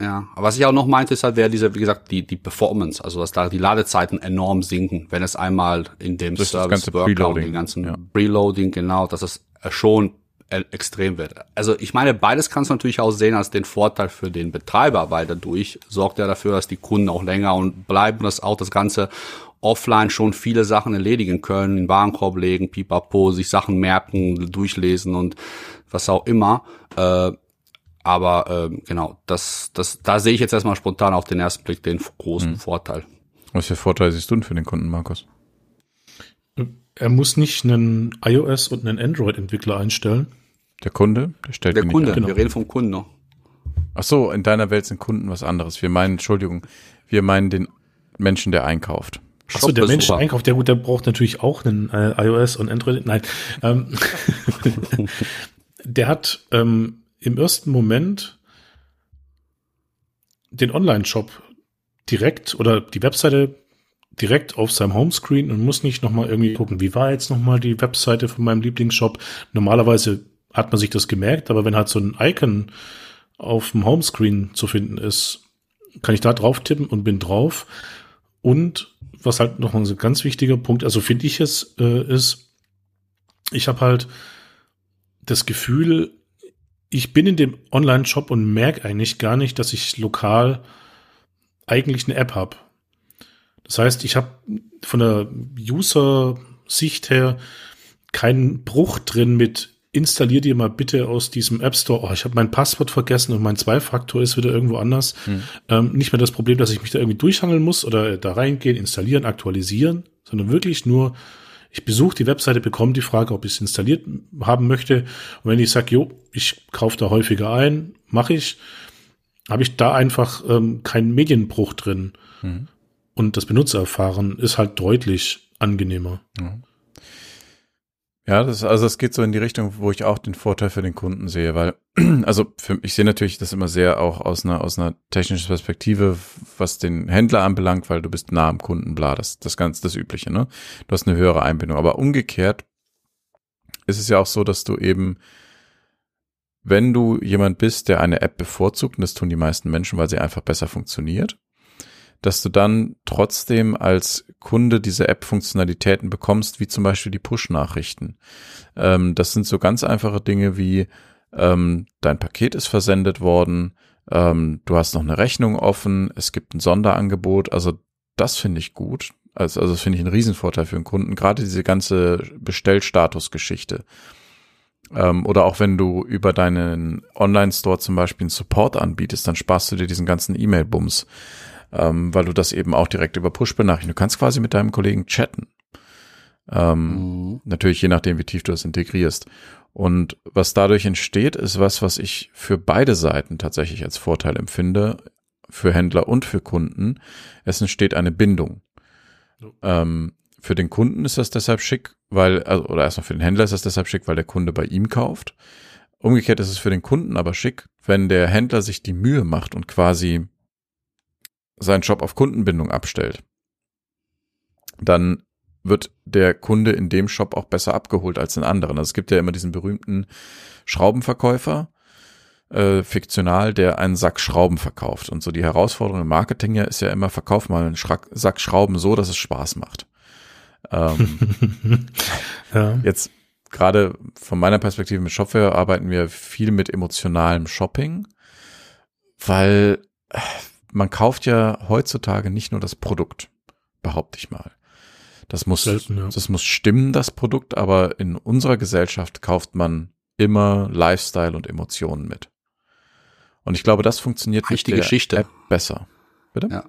ja, aber was ich auch noch meinte, ist halt, wäre diese, wie gesagt, die, die Performance, also dass da die Ladezeiten enorm sinken, wenn es einmal in dem Durch Service Workload, den ganzen ja. Preloading, genau, dass es schon extrem wird. Also ich meine, beides kannst du natürlich auch sehen als den Vorteil für den Betreiber, weil dadurch sorgt er dafür, dass die Kunden auch länger und bleiben, dass auch das Ganze offline schon viele Sachen erledigen können, in Warenkorb legen, pipapo, sich Sachen merken, durchlesen und was auch immer. Äh, aber äh, genau, das, das, da sehe ich jetzt erstmal spontan auf den ersten Blick den großen mhm. Vorteil. Was für Vorteile siehst du denn für den Kunden, Markus? Er muss nicht einen iOS und einen Android-Entwickler einstellen. Der Kunde, der stellt Der Kunde, genau. wir reden vom Kunden noch. Ach so, in deiner Welt sind Kunden was anderes. Wir meinen, Entschuldigung, wir meinen den Menschen, der einkauft. Ach so, der Mensch der einkauft, der gut, der braucht natürlich auch einen äh, iOS und Android. Nein, ähm, der hat ähm, im ersten Moment den Online-Shop direkt oder die Webseite direkt auf seinem Homescreen und muss nicht nochmal irgendwie gucken, wie war jetzt nochmal die Webseite von meinem Lieblingsshop. Normalerweise hat man sich das gemerkt, aber wenn halt so ein Icon auf dem Homescreen zu finden ist, kann ich da drauf tippen und bin drauf. Und was halt noch ein ganz wichtiger Punkt, also finde ich es, äh, ist, ich habe halt das Gefühl, ich bin in dem Online-Shop und merke eigentlich gar nicht, dass ich lokal eigentlich eine App habe. Das heißt, ich habe von der User-Sicht her keinen Bruch drin mit, installier dir mal bitte aus diesem App Store, oh, ich habe mein Passwort vergessen und mein Zweifaktor ist wieder irgendwo anders. Hm. Ähm, nicht mehr das Problem, dass ich mich da irgendwie durchhangeln muss oder da reingehen, installieren, aktualisieren, sondern wirklich nur, ich besuche die Webseite, bekomme die Frage, ob ich es installiert haben möchte. Und wenn ich sage, jo, ich kaufe da häufiger ein, mache ich, habe ich da einfach ähm, keinen Medienbruch drin. Mhm. Und das Benutzererfahren ist halt deutlich angenehmer. Ja. Ja, das, also es geht so in die Richtung, wo ich auch den Vorteil für den Kunden sehe, weil, also für, ich sehe natürlich das immer sehr auch aus einer, aus einer technischen Perspektive, was den Händler anbelangt, weil du bist nah am Kunden, bla, das, das ganz das Übliche, ne? Du hast eine höhere Einbindung. Aber umgekehrt ist es ja auch so, dass du eben, wenn du jemand bist, der eine App bevorzugt, und das tun die meisten Menschen, weil sie einfach besser funktioniert, dass du dann trotzdem als Kunde diese App-Funktionalitäten bekommst, wie zum Beispiel die Push-Nachrichten. Ähm, das sind so ganz einfache Dinge wie ähm, dein Paket ist versendet worden, ähm, du hast noch eine Rechnung offen, es gibt ein Sonderangebot. Also das finde ich gut. Also, also das finde ich einen Riesenvorteil für den Kunden. Gerade diese ganze Bestellstatus-Geschichte. Ähm, oder auch wenn du über deinen Online-Store zum Beispiel einen Support anbietest, dann sparst du dir diesen ganzen E-Mail-Bums ähm, weil du das eben auch direkt über Push benachrichtigst. Du kannst quasi mit deinem Kollegen chatten. Ähm, mhm. Natürlich je nachdem, wie tief du das integrierst. Und was dadurch entsteht, ist was, was ich für beide Seiten tatsächlich als Vorteil empfinde, für Händler und für Kunden. Es entsteht eine Bindung. Ähm, für den Kunden ist das deshalb schick, weil, also, oder erstmal für den Händler ist das deshalb schick, weil der Kunde bei ihm kauft. Umgekehrt ist es für den Kunden aber schick, wenn der Händler sich die Mühe macht und quasi seinen Job auf Kundenbindung abstellt, dann wird der Kunde in dem Shop auch besser abgeholt als in anderen. Also es gibt ja immer diesen berühmten Schraubenverkäufer, äh, fiktional, der einen Sack Schrauben verkauft. Und so die Herausforderung im Marketing ja ist ja immer, verkauf mal einen Schrack, Sack Schrauben so, dass es Spaß macht. Ähm, ja. Jetzt gerade von meiner Perspektive mit Shopware arbeiten wir viel mit emotionalem Shopping, weil man kauft ja heutzutage nicht nur das Produkt, behaupte ich mal. Das muss, Selten, ja. das muss stimmen, das Produkt, aber in unserer Gesellschaft kauft man immer Lifestyle und Emotionen mit. Und ich glaube, das funktioniert mit der Geschichte. App besser. Bitte? Ja.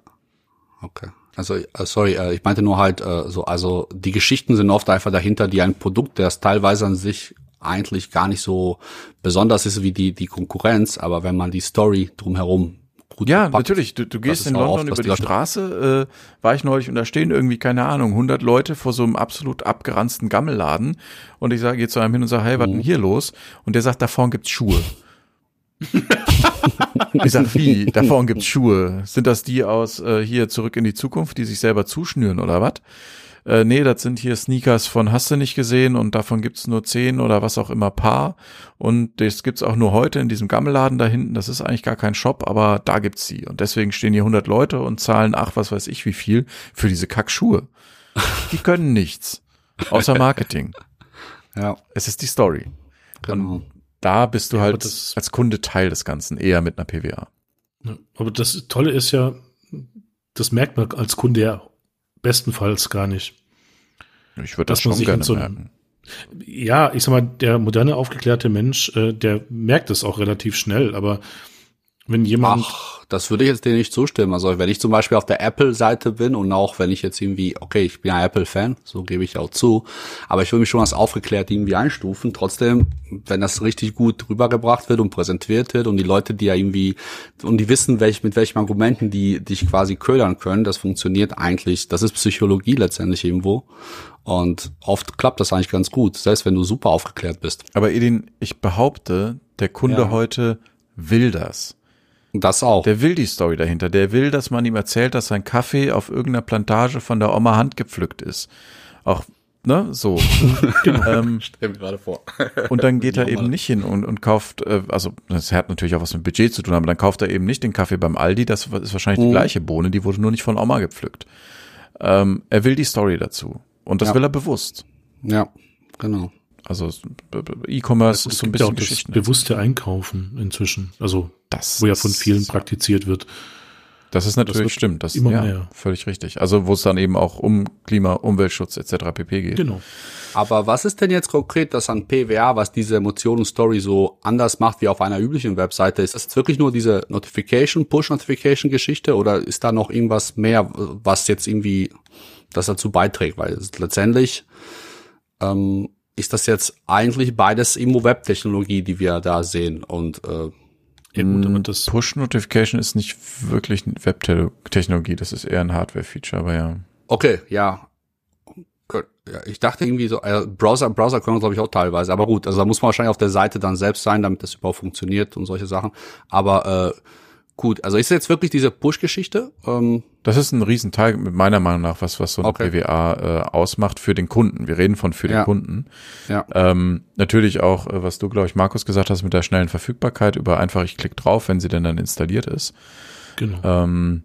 Okay. Also, äh, sorry, äh, ich meinte nur halt äh, so, also die Geschichten sind oft einfach dahinter, die ein Produkt, das teilweise an sich eigentlich gar nicht so besonders ist wie die, die Konkurrenz, aber wenn man die Story drumherum gut Ja, verpackt. natürlich. Du, du gehst in London oft, über die, Straße, äh, war ich neulich und da stehen irgendwie, keine Ahnung, 100 Leute vor so einem absolut abgeranzten Gammelladen und ich sage, gehe zu einem hin und sage, hey, was mhm. denn hier los? Und der sagt, da vorne gibt's Schuhe. ich sag, wie? Da vorne gibt's Schuhe. Sind das die aus äh, hier zurück in die Zukunft, die sich selber zuschnüren oder was? Äh, nee, das sind hier Sneakers von hast du nicht gesehen und davon gibt's nur zehn oder was auch immer Paar und das gibt's auch nur heute in diesem Gammelladen da hinten, das ist eigentlich gar kein Shop, aber da gibt's sie und deswegen stehen hier 100 Leute und zahlen ach, was weiß ich wie viel für diese Kackschuhe. Die können nichts, außer Marketing. ja. Es ist die Story. Genau. Und da bist du ja, halt als Kunde Teil des Ganzen, eher mit einer PWA. Ja, aber das Tolle ist ja, das merkt man als Kunde ja bestenfalls gar nicht. Ich würde das schon gerne so merken. Ja, ich sag mal, der moderne aufgeklärte Mensch, äh, der merkt es auch relativ schnell, aber wenn jemand. Ach, das würde ich jetzt dir nicht zustimmen. Also wenn ich zum Beispiel auf der Apple-Seite bin und auch wenn ich jetzt irgendwie, okay, ich bin ja Apple-Fan, so gebe ich auch zu, aber ich würde mich schon als aufgeklärt irgendwie einstufen. Trotzdem, wenn das richtig gut rübergebracht wird und präsentiert wird und die Leute, die ja irgendwie, und die wissen, welch, mit welchen Argumenten die dich quasi ködern können, das funktioniert eigentlich, das ist Psychologie letztendlich irgendwo. Und oft klappt das eigentlich ganz gut, selbst wenn du super aufgeklärt bist. Aber Edin, ich behaupte, der Kunde ja. heute will das. Das auch. Der will die Story dahinter. Der will, dass man ihm erzählt, dass sein Kaffee auf irgendeiner Plantage von der Oma handgepflückt ist. Auch, ne, so. genau. ähm, Stell mir gerade vor. und dann geht er eben nicht hin und, und kauft, äh, also das hat natürlich auch was mit Budget zu tun, aber dann kauft er eben nicht den Kaffee beim Aldi, das ist wahrscheinlich mhm. die gleiche Bohne, die wurde nur nicht von Oma gepflückt. Ähm, er will die Story dazu. Und das ja. will er bewusst. Ja, genau. Also E-Commerce ist so ein bisschen auch das bewusste Einkaufen inzwischen, also das wo ja von vielen praktiziert wird. Das ist natürlich das stimmt, das immer ja, mehr. völlig richtig. Also wo es dann eben auch um Klima, Umweltschutz etc. pp geht. Genau. Aber was ist denn jetzt konkret das an PWA, was diese Emotionen-Story so anders macht wie auf einer üblichen Webseite? Ist das jetzt wirklich nur diese Notification, Push-Notification-Geschichte oder ist da noch irgendwas mehr, was jetzt irgendwie das dazu beiträgt? Weil letztendlich ähm, ist das jetzt eigentlich beides Immo-Web-Technologie, die wir da sehen und äh, ja, gut, das Push-Notification ist nicht wirklich Web-Technologie, das ist eher ein Hardware-Feature, aber ja. Okay, ja. Ja, ich dachte irgendwie so, äh, Browser, Browser können glaube ich auch teilweise, aber gut, also da muss man wahrscheinlich auf der Seite dann selbst sein, damit das überhaupt funktioniert und solche Sachen. Aber äh, gut, also ist jetzt wirklich diese Push-Geschichte? Ähm, das ist ein Riesenteil, mit meiner Meinung nach, was, was so eine okay. PWA äh, ausmacht für den Kunden. Wir reden von für den ja. Kunden. Ja. Ähm, natürlich auch, äh, was du, glaube ich, Markus gesagt hast, mit der schnellen Verfügbarkeit über einfach, ich klicke drauf, wenn sie denn dann installiert ist. Genau. Ähm,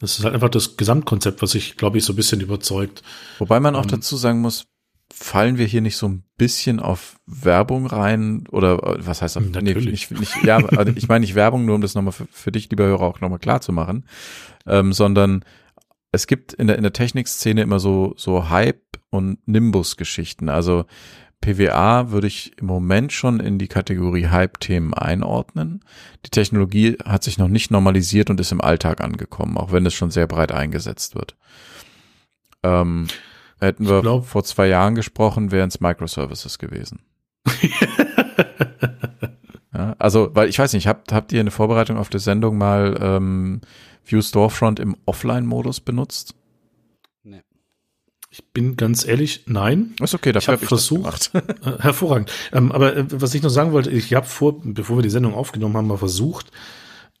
das ist halt einfach das Gesamtkonzept, was ich, glaube ich, so ein bisschen überzeugt. Wobei man auch ähm, dazu sagen muss, fallen wir hier nicht so ein bisschen auf Werbung rein oder äh, was heißt das? Nee, nicht, nicht, ja, also ich meine nicht Werbung, nur um das nochmal für, für dich, lieber Hörer, auch nochmal klar zu machen, ähm, sondern es gibt in der, in der Technikszene immer so, so Hype und Nimbus-Geschichten. Also PWA würde ich im Moment schon in die Kategorie Hype-Themen einordnen. Die Technologie hat sich noch nicht normalisiert und ist im Alltag angekommen, auch wenn es schon sehr breit eingesetzt wird. Ähm, hätten wir glaub, vor zwei Jahren gesprochen, wären es Microservices gewesen. ja, also, weil ich weiß nicht, habt, habt ihr eine Vorbereitung auf die Sendung mal ähm, View Storefront im Offline-Modus benutzt? Ich bin ganz ehrlich, nein. Ist okay, dafür ich habe hab versucht. Äh, hervorragend. Ähm, aber äh, was ich noch sagen wollte, ich habe vor, bevor wir die Sendung aufgenommen haben, mal versucht,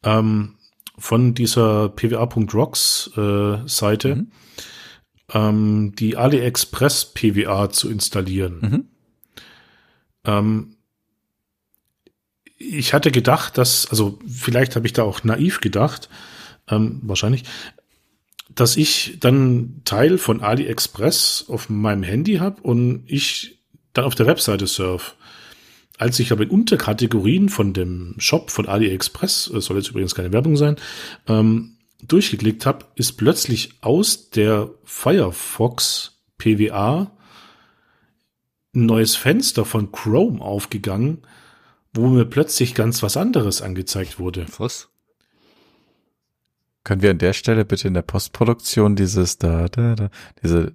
ähm, von dieser pwa.rocks äh, Seite mhm. Ähm, die AliExpress PWA zu installieren. Mhm. Ähm, ich hatte gedacht, dass, also vielleicht habe ich da auch naiv gedacht, ähm, wahrscheinlich, dass ich dann Teil von AliExpress auf meinem Handy habe und ich dann auf der Webseite surf. Als ich aber in Unterkategorien von dem Shop von AliExpress, es soll jetzt übrigens keine Werbung sein, ähm, durchgeklickt habe, ist plötzlich aus der Firefox PWA ein neues Fenster von Chrome aufgegangen, wo mir plötzlich ganz was anderes angezeigt wurde. Was? Können wir an der Stelle bitte in der Postproduktion dieses da, da, da, diese,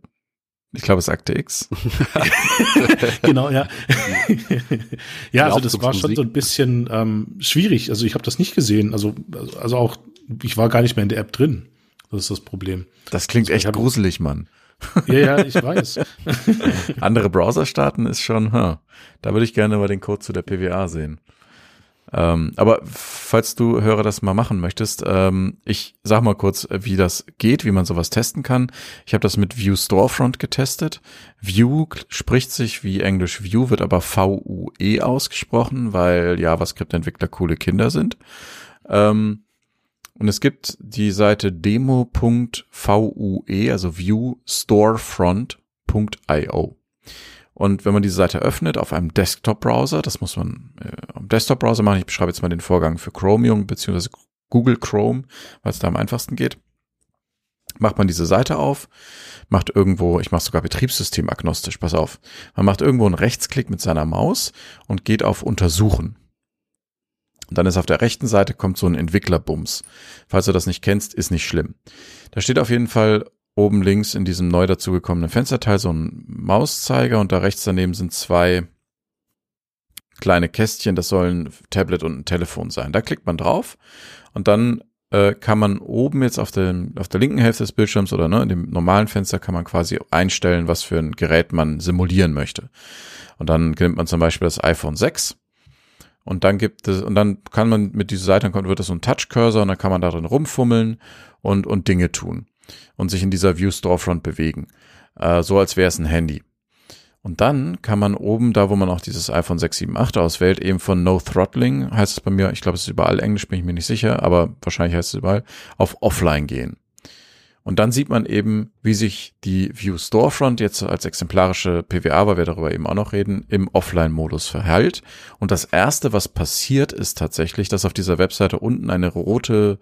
ich glaube, es ist Akte X. genau, ja. ja, also das war schon so ein bisschen ähm, schwierig. Also ich habe das nicht gesehen. Also, also auch, ich war gar nicht mehr in der App drin. Das ist das Problem. Das klingt also echt gruselig, Mann. ja, ja, ich weiß. Andere Browser starten ist schon, huh, da würde ich gerne mal den Code zu der PWA sehen. Ähm, aber falls du Hörer das mal machen möchtest, ähm, ich sag mal kurz, wie das geht, wie man sowas testen kann. Ich habe das mit View Storefront getestet. View spricht sich wie Englisch View, wird aber V-U-E ausgesprochen, weil JavaScript-Entwickler coole Kinder sind. Ähm, und es gibt die Seite demo.vue, also viewstorefront.io. Und wenn man diese Seite öffnet auf einem Desktop-Browser, das muss man äh, am Desktop-Browser machen, ich beschreibe jetzt mal den Vorgang für Chromium beziehungsweise Google Chrome, weil es da am einfachsten geht, macht man diese Seite auf, macht irgendwo, ich mache sogar betriebssystemagnostisch, pass auf, man macht irgendwo einen Rechtsklick mit seiner Maus und geht auf Untersuchen. Und dann ist auf der rechten Seite kommt so ein Entwicklerbums. Falls du das nicht kennst, ist nicht schlimm. Da steht auf jeden Fall oben links in diesem neu dazugekommenen Fensterteil so ein Mauszeiger und da rechts daneben sind zwei kleine Kästchen, das sollen Tablet und ein Telefon sein. Da klickt man drauf und dann äh, kann man oben jetzt auf, dem, auf der linken Hälfte des Bildschirms oder ne, in dem normalen Fenster kann man quasi einstellen, was für ein Gerät man simulieren möchte. Und dann nimmt man zum Beispiel das iPhone 6 und dann gibt es, und dann kann man mit dieser Seite, dann wird das so ein Touch-Cursor und dann kann man darin rumfummeln und, und Dinge tun und sich in dieser View Storefront bewegen. Äh, so als wäre es ein Handy. Und dann kann man oben, da wo man auch dieses iPhone 6, 7, 8 auswählt, eben von No Throttling, heißt es bei mir, ich glaube, es ist überall Englisch, bin ich mir nicht sicher, aber wahrscheinlich heißt es überall, auf Offline gehen. Und dann sieht man eben, wie sich die View Storefront jetzt als exemplarische PWA, weil wir darüber eben auch noch reden, im Offline-Modus verhält. Und das erste, was passiert, ist tatsächlich, dass auf dieser Webseite unten eine rote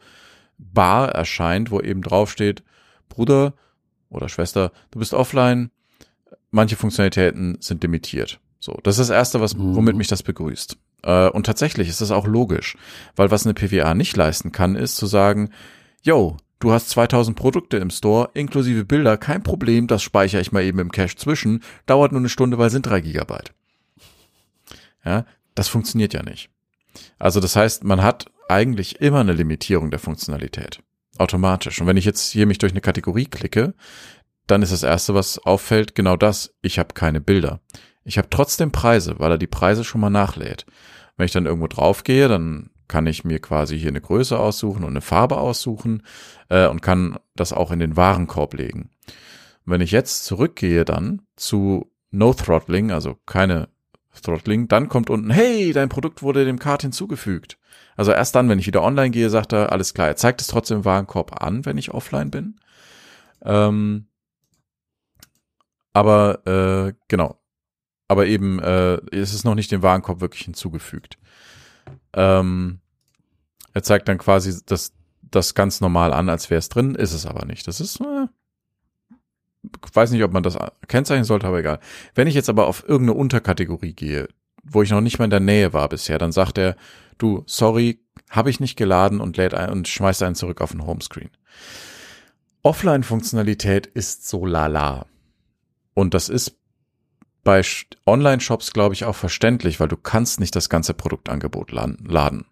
Bar erscheint, wo eben draufsteht, Bruder oder Schwester, du bist offline, manche Funktionalitäten sind limitiert. So, das ist das Erste, was, womit mich das begrüßt. Äh, und tatsächlich ist das auch logisch, weil was eine PWA nicht leisten kann, ist zu sagen, yo, du hast 2000 Produkte im Store, inklusive Bilder, kein Problem, das speichere ich mal eben im Cache zwischen, dauert nur eine Stunde, weil sind drei Gigabyte. Ja, das funktioniert ja nicht. Also das heißt, man hat eigentlich immer eine Limitierung der Funktionalität. Automatisch. Und wenn ich jetzt hier mich durch eine Kategorie klicke, dann ist das erste, was auffällt, genau das. Ich habe keine Bilder. Ich habe trotzdem Preise, weil er die Preise schon mal nachlädt. Wenn ich dann irgendwo draufgehe, dann kann ich mir quasi hier eine Größe aussuchen und eine Farbe aussuchen äh, und kann das auch in den Warenkorb legen. Und wenn ich jetzt zurückgehe dann zu No Throttling, also keine Throttling, dann kommt unten, hey, dein Produkt wurde dem Card hinzugefügt. Also erst dann, wenn ich wieder online gehe, sagt er, alles klar, er zeigt es trotzdem im Warenkorb an, wenn ich offline bin. Ähm, aber äh, genau, aber eben äh, ist es noch nicht dem Warenkorb wirklich hinzugefügt. Ähm, er zeigt dann quasi das, das ganz normal an, als wäre es drin, ist es aber nicht. Das ist, äh, weiß nicht, ob man das kennzeichnen sollte, aber egal. Wenn ich jetzt aber auf irgendeine Unterkategorie gehe, wo ich noch nicht mal in der Nähe war bisher, dann sagt er, du, sorry, habe ich nicht geladen und lädt ein und schmeißt einen zurück auf den Homescreen. Offline-Funktionalität ist so lala. Und das ist bei Online-Shops, glaube ich, auch verständlich, weil du kannst nicht das ganze Produktangebot laden.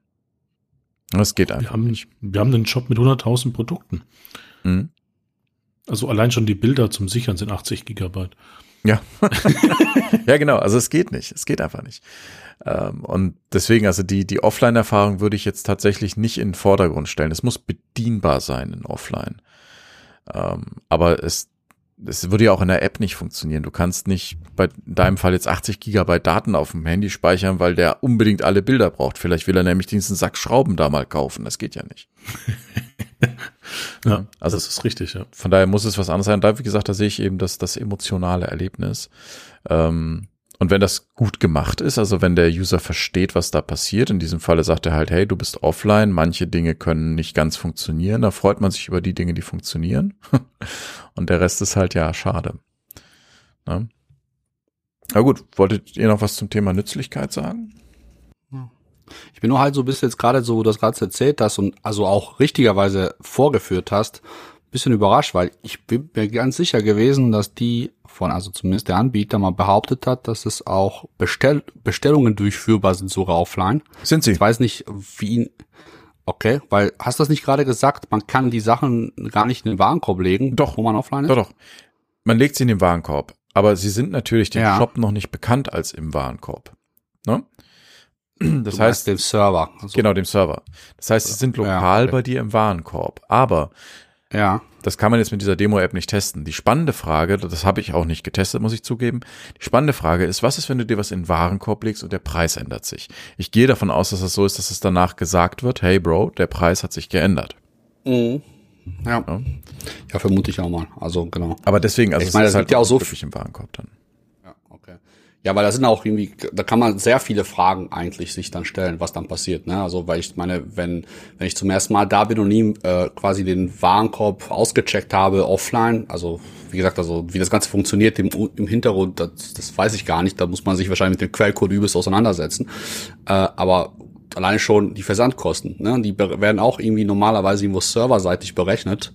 Das geht einfach wir haben, nicht. Wir haben einen Shop mit 100.000 Produkten. Mhm. Also allein schon die Bilder zum Sichern sind 80 Gigabyte. Ja. ja, genau. Also es geht nicht. Es geht einfach nicht. Ähm, und deswegen, also die, die Offline-Erfahrung würde ich jetzt tatsächlich nicht in den Vordergrund stellen. Es muss bedienbar sein in Offline. Ähm, aber es das würde ja auch in der App nicht funktionieren. Du kannst nicht bei deinem Fall jetzt 80 Gigabyte Daten auf dem Handy speichern, weil der unbedingt alle Bilder braucht. Vielleicht will er nämlich diesen Sack Schrauben da mal kaufen. Das geht ja nicht. ja, also das ist richtig, ja. Von daher muss es was anderes sein. Da, wie gesagt, da sehe ich eben das, das emotionale Erlebnis. Ähm, und wenn das gut gemacht ist, also wenn der User versteht, was da passiert, in diesem Falle sagt er halt, hey, du bist offline, manche Dinge können nicht ganz funktionieren, da freut man sich über die Dinge, die funktionieren. Und der Rest ist halt ja schade. Na? Na gut, wolltet ihr noch was zum Thema Nützlichkeit sagen? Ich bin nur halt so bis jetzt gerade so, du das gerade erzählt hast und also auch richtigerweise vorgeführt hast, bisschen überrascht, weil ich bin mir ganz sicher gewesen, dass die von, also zumindest der Anbieter mal behauptet hat, dass es auch Bestell Bestellungen durchführbar sind, sogar offline. Sind sie? Ich weiß nicht, wie, okay, weil, hast du das nicht gerade gesagt, man kann die Sachen gar nicht in den Warenkorb legen, doch, wo man offline ist? Doch, doch. Man legt sie in den Warenkorb, aber sie sind natürlich dem ja. Shop noch nicht bekannt als im Warenkorb. Ne? Das du heißt, dem Server. Also, genau, dem Server. Das heißt, sie sind lokal ja, okay. bei dir im Warenkorb. Aber ja. Das kann man jetzt mit dieser Demo-App nicht testen. Die spannende Frage, das habe ich auch nicht getestet, muss ich zugeben. Die spannende Frage ist, was ist, wenn du dir was in den Warenkorb legst und der Preis ändert sich? Ich gehe davon aus, dass es so ist, dass es danach gesagt wird, hey Bro, der Preis hat sich geändert. Mhm. Ja. ja. ja. vermute ich auch mal. Also genau. Aber deswegen, also ich meine, das ist halt ja auch so wirklich im Warenkorb dann. Ja, weil da sind auch irgendwie, da kann man sehr viele Fragen eigentlich sich dann stellen, was dann passiert. Ne? Also weil ich meine, wenn wenn ich zum ersten Mal da bin und nie äh, quasi den Warenkorb ausgecheckt habe offline, also wie gesagt, also wie das Ganze funktioniert im, im Hintergrund, das, das weiß ich gar nicht. Da muss man sich wahrscheinlich mit dem Quellcode übelst auseinandersetzen. Äh, aber alleine schon die Versandkosten, ne? die werden auch irgendwie normalerweise irgendwo serverseitig berechnet.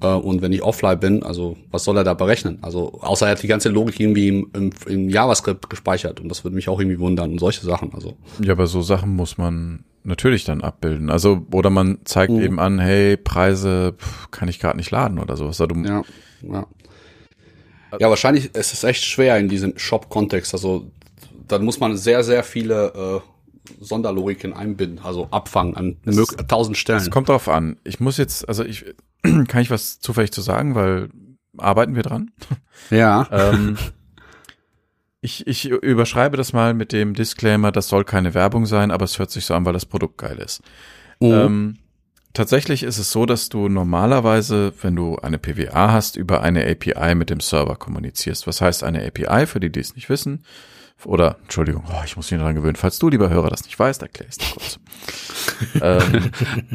Äh, und wenn ich offline bin, also was soll er da berechnen? Also außer er hat die ganze Logik irgendwie im, im, im JavaScript gespeichert und das würde mich auch irgendwie wundern und solche Sachen. Also ja, aber so Sachen muss man natürlich dann abbilden. Also oder man zeigt mhm. eben an, hey Preise pff, kann ich gerade nicht laden oder sowas. Also, ja, ja. Ja, wahrscheinlich ist es echt schwer in diesem Shop-Kontext. Also dann muss man sehr, sehr viele äh, Sonderlogiken einbinden, also abfangen an tausend Stellen. Es kommt drauf an. Ich muss jetzt, also ich, kann ich was zufällig zu sagen, weil arbeiten wir dran. Ja. ähm, ich, ich überschreibe das mal mit dem Disclaimer, das soll keine Werbung sein, aber es hört sich so an, weil das Produkt geil ist. Mhm. Ähm, tatsächlich ist es so, dass du normalerweise, wenn du eine PWA hast, über eine API mit dem Server kommunizierst. Was heißt eine API, für die, die es nicht wissen? Oder, Entschuldigung, oh, ich muss mich daran gewöhnen. Falls du, lieber Hörer, das nicht weißt, erkläre ich es dir kurz. ähm,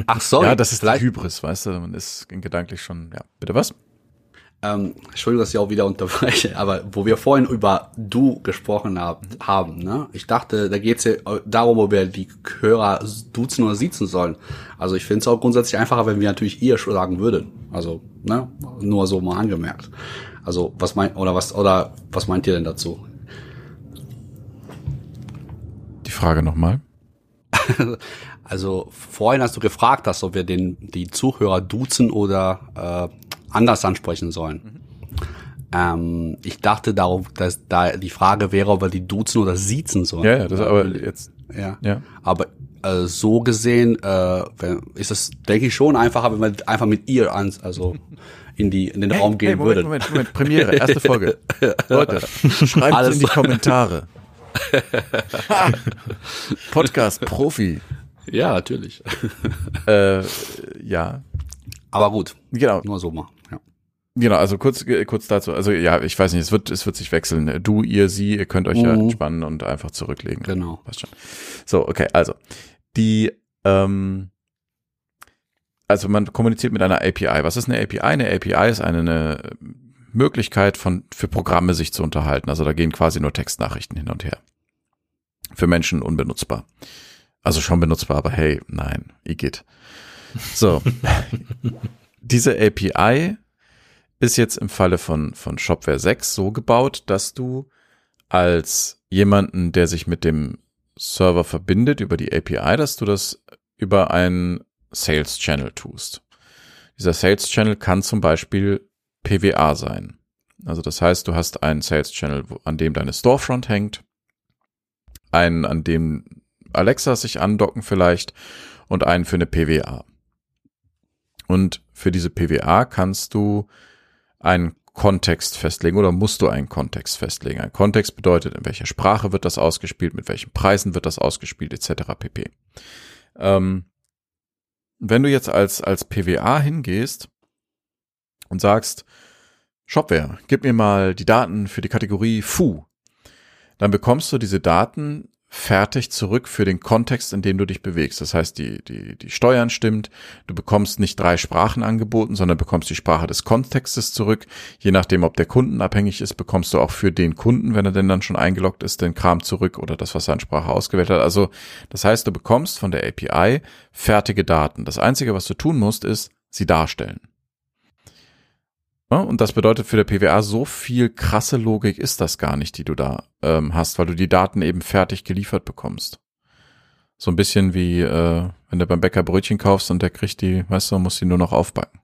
Ach so. Ja, das ist vielleicht Hybris, weißt du, man ist gedanklich schon, ja. Bitte was? Ähm, Entschuldigung, dass ich auch wieder unterbreche, aber wo wir vorhin über du gesprochen hab, haben, ne? Ich dachte, da geht's ja darum, ob wir die Hörer duzen oder siezen sollen. Also ich finde es auch grundsätzlich einfacher, wenn wir natürlich ihr sagen würden. Also, ne? Nur so mal angemerkt. Also, was meint, oder was, oder was meint ihr denn dazu? Die Frage nochmal. also, vorhin hast du gefragt, dass ob wir den, die Zuhörer duzen oder, äh, anders ansprechen sollen. Mhm. Ähm, ich dachte darauf, dass da die Frage wäre, ob wir die duzen oder siezen sollen. Ja, ja, das aber jetzt. Ja. ja. Aber äh, so gesehen äh, ist es, denke ich, schon einfacher, wenn wir einfach mit ihr ans, also in die in den hey, Raum gehen hey, Moment, würden. Moment, Moment, Premiere, erste Folge. Leute, schreibt es in die Kommentare. Podcast Profi. Ja, natürlich. äh, ja. Aber gut. Genau. Nur so mal. Ja. Genau, also kurz, kurz dazu. Also ja, ich weiß nicht, es wird, es wird sich wechseln. Du, ihr, sie, ihr könnt euch mhm. ja entspannen und einfach zurücklegen. Genau. Passt schon. So, okay, also die, ähm, also man kommuniziert mit einer API. Was ist eine API? Eine API ist eine, eine Möglichkeit von für Programme sich zu unterhalten. Also da gehen quasi nur Textnachrichten hin und her. Für Menschen unbenutzbar. Also schon benutzbar, aber hey, nein, igitt. So. Diese API ist jetzt im Falle von, von Shopware 6 so gebaut, dass du als jemanden, der sich mit dem Server verbindet über die API, dass du das über einen Sales Channel tust. Dieser Sales Channel kann zum Beispiel PWA sein. Also das heißt, du hast einen Sales Channel, an dem deine Storefront hängt, einen, an dem Alexa sich andocken vielleicht und einen für eine PWA. Und für diese PWA kannst du einen Kontext festlegen oder musst du einen Kontext festlegen. Ein Kontext bedeutet, in welcher Sprache wird das ausgespielt, mit welchen Preisen wird das ausgespielt, etc. pp. Ähm, wenn du jetzt als, als PWA hingehst und sagst, Shopware, gib mir mal die Daten für die Kategorie Fu, dann bekommst du diese Daten fertig zurück für den Kontext, in dem du dich bewegst. Das heißt, die, die, die Steuern stimmt, du bekommst nicht drei Sprachen angeboten, sondern bekommst die Sprache des Kontextes zurück. Je nachdem, ob der Kunden abhängig ist, bekommst du auch für den Kunden, wenn er denn dann schon eingeloggt ist, den Kram zurück oder das, was er an Sprache ausgewählt hat. Also, das heißt, du bekommst von der API fertige Daten. Das Einzige, was du tun musst, ist, sie darstellen. Und das bedeutet für der PWA, so viel krasse Logik ist das gar nicht, die du da ähm, hast, weil du die Daten eben fertig geliefert bekommst. So ein bisschen wie, äh, wenn du beim Bäcker Brötchen kaufst und der kriegt die, weißt du, muss die nur noch aufbacken.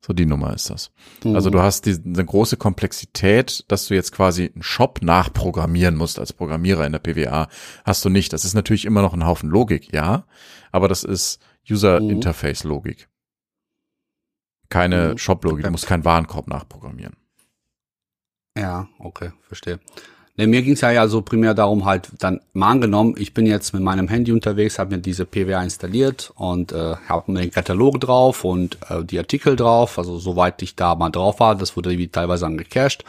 So die Nummer ist das. Mhm. Also du hast die, eine große Komplexität, dass du jetzt quasi einen Shop nachprogrammieren musst als Programmierer in der PWA, hast du nicht. Das ist natürlich immer noch ein Haufen Logik, ja, aber das ist User Interface Logik keine mhm. Shop-Logik, du musst keinen Warenkorb nachprogrammieren. Ja, okay, verstehe. Ne, mir ging es ja, ja so primär darum, halt dann mal angenommen, ich bin jetzt mit meinem Handy unterwegs, habe mir diese PWA installiert und äh, habe mir den Katalog drauf und äh, die Artikel drauf, also soweit ich da mal drauf war, das wurde irgendwie teilweise angecached.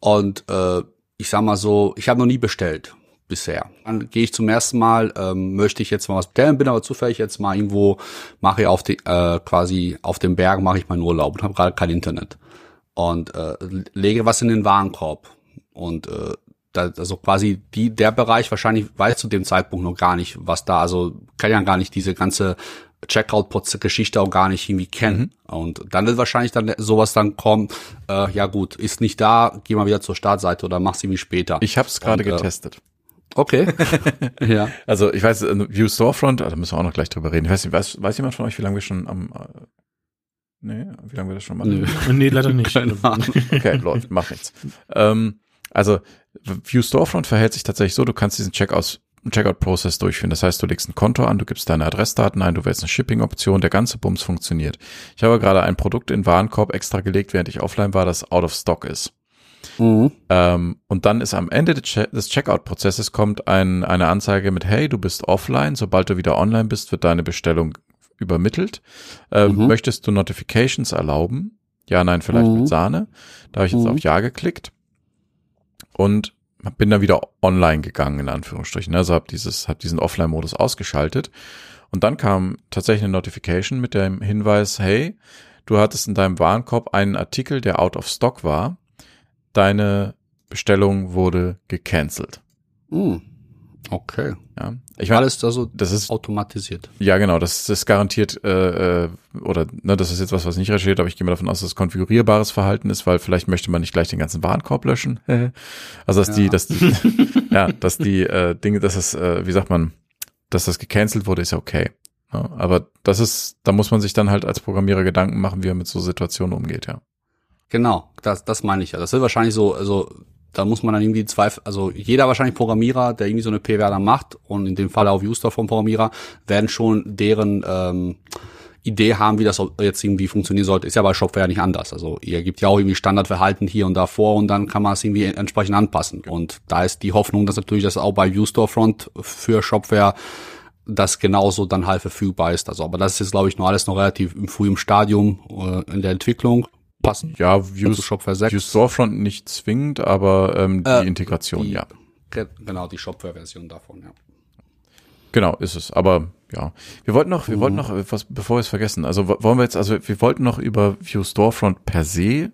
Und äh, ich sag mal so, ich habe noch nie bestellt bisher. Dann gehe ich zum ersten Mal, ähm, möchte ich jetzt mal was bestellen, bin aber zufällig jetzt mal irgendwo, mache ich auf die, äh, quasi auf dem Berg mache ich meinen Urlaub und habe gerade kein Internet. Und äh, lege was in den Warenkorb. Und äh, da, also quasi die, der Bereich wahrscheinlich weiß zu dem Zeitpunkt noch gar nicht, was da, also kann ja gar nicht diese ganze Checkout-Geschichte auch gar nicht irgendwie kennen. Mhm. Und dann wird wahrscheinlich dann sowas dann kommen, äh, ja gut, ist nicht da, geh mal wieder zur Startseite oder mach's irgendwie später. Ich habe es gerade äh, getestet. Okay. ja. Also ich weiß, äh, View Storefront, da müssen wir auch noch gleich drüber reden. Ich weiß nicht, weiß, weiß jemand von euch, wie lange wir schon am äh, Nee, wie lange wir das schon machen? Nö. nee, leider nicht. okay, läuft, mach nichts. Ähm, also View Storefront verhält sich tatsächlich so, du kannst diesen Checkout Checkout-Prozess durchführen. Das heißt, du legst ein Konto an, du gibst deine Adressdaten ein, du wählst eine Shipping-Option, der ganze Bums funktioniert. Ich habe gerade ein Produkt in Warenkorb extra gelegt, während ich offline war, das out of stock ist. Mhm. Ähm, und dann ist am Ende des Checkout-Prozesses kommt ein, eine Anzeige mit, hey, du bist offline. Sobald du wieder online bist, wird deine Bestellung übermittelt. Ähm, mhm. Möchtest du Notifications erlauben? Ja, nein, vielleicht mhm. mit Sahne. Da habe ich jetzt mhm. auf Ja geklickt und bin dann wieder online gegangen, in Anführungsstrichen. Also habe dieses, hab diesen Offline-Modus ausgeschaltet. Und dann kam tatsächlich eine Notification mit dem Hinweis, hey, du hattest in deinem Warenkorb einen Artikel, der out of stock war. Deine Bestellung wurde gecancelt. Hm. Okay. Ja, ich meine, alles also das ist automatisiert. Ja, genau, das ist garantiert äh, äh, oder ne, das ist jetzt was, was nicht recherchiert, aber ich gehe mal davon aus, dass es konfigurierbares Verhalten ist, weil vielleicht möchte man nicht gleich den ganzen Warenkorb löschen. also dass ja. die, dass die, ja, dass die äh, Dinge, dass es, äh, wie sagt man, dass das gecancelt wurde, ist ja okay. Ja, aber das ist, da muss man sich dann halt als Programmierer Gedanken machen, wie er mit so Situationen umgeht, ja. Genau, das, das meine ich ja. Das wird wahrscheinlich so, also da muss man dann irgendwie zwei, also jeder wahrscheinlich Programmierer, der irgendwie so eine PWA dann macht und in dem Fall auch User vom Programmierer, werden schon deren ähm, Idee haben, wie das jetzt irgendwie funktionieren sollte. Ist ja bei Shopware nicht anders. Also ihr gibt ja auch irgendwie Standardverhalten hier und da vor und dann kann man es irgendwie entsprechend anpassen. Und da ist die Hoffnung, dass natürlich das auch bei Viewstorefront für Shopware das genauso dann halt verfügbar ist. Also, aber das ist jetzt, glaube ich, noch alles noch relativ im frühen Stadium äh, in der Entwicklung passen. Ja, Views, Shopware 6. Views Storefront nicht zwingend, aber ähm, die äh, Integration, die, ja. Genau, die Shopware-Version davon, ja. Genau, ist es. Aber ja, wir wollten noch, wir mhm. wollten noch, was, bevor wir es vergessen, also wollen wir jetzt, also wir wollten noch über View Storefront per se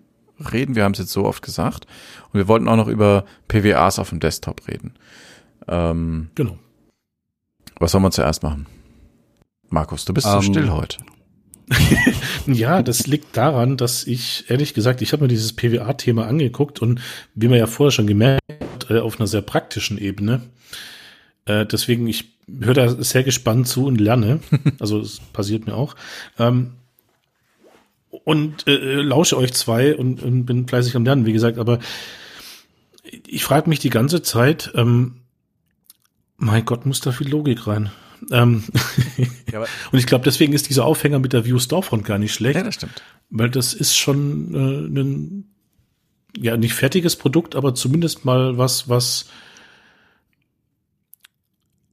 reden, wir haben es jetzt so oft gesagt. Und wir wollten auch noch über PWAs auf dem Desktop reden. Ähm, genau. Was sollen wir zuerst machen? Markus, du bist um, so ähm, still heute. Ja, das liegt daran, dass ich, ehrlich gesagt, ich habe mir dieses PWA-Thema angeguckt und wie man ja vorher schon gemerkt hat, äh, auf einer sehr praktischen Ebene. Äh, deswegen, ich höre da sehr gespannt zu und lerne. Also es passiert mir auch. Ähm, und äh, lausche euch zwei und, und bin fleißig am Lernen, wie gesagt, aber ich frage mich die ganze Zeit, ähm, mein Gott, muss da viel Logik rein. Ähm ja, und ich glaube, deswegen ist dieser Aufhänger mit der View Storefront gar nicht schlecht. Ja, das stimmt. Weil das ist schon äh, ein, ja, nicht fertiges Produkt, aber zumindest mal was, was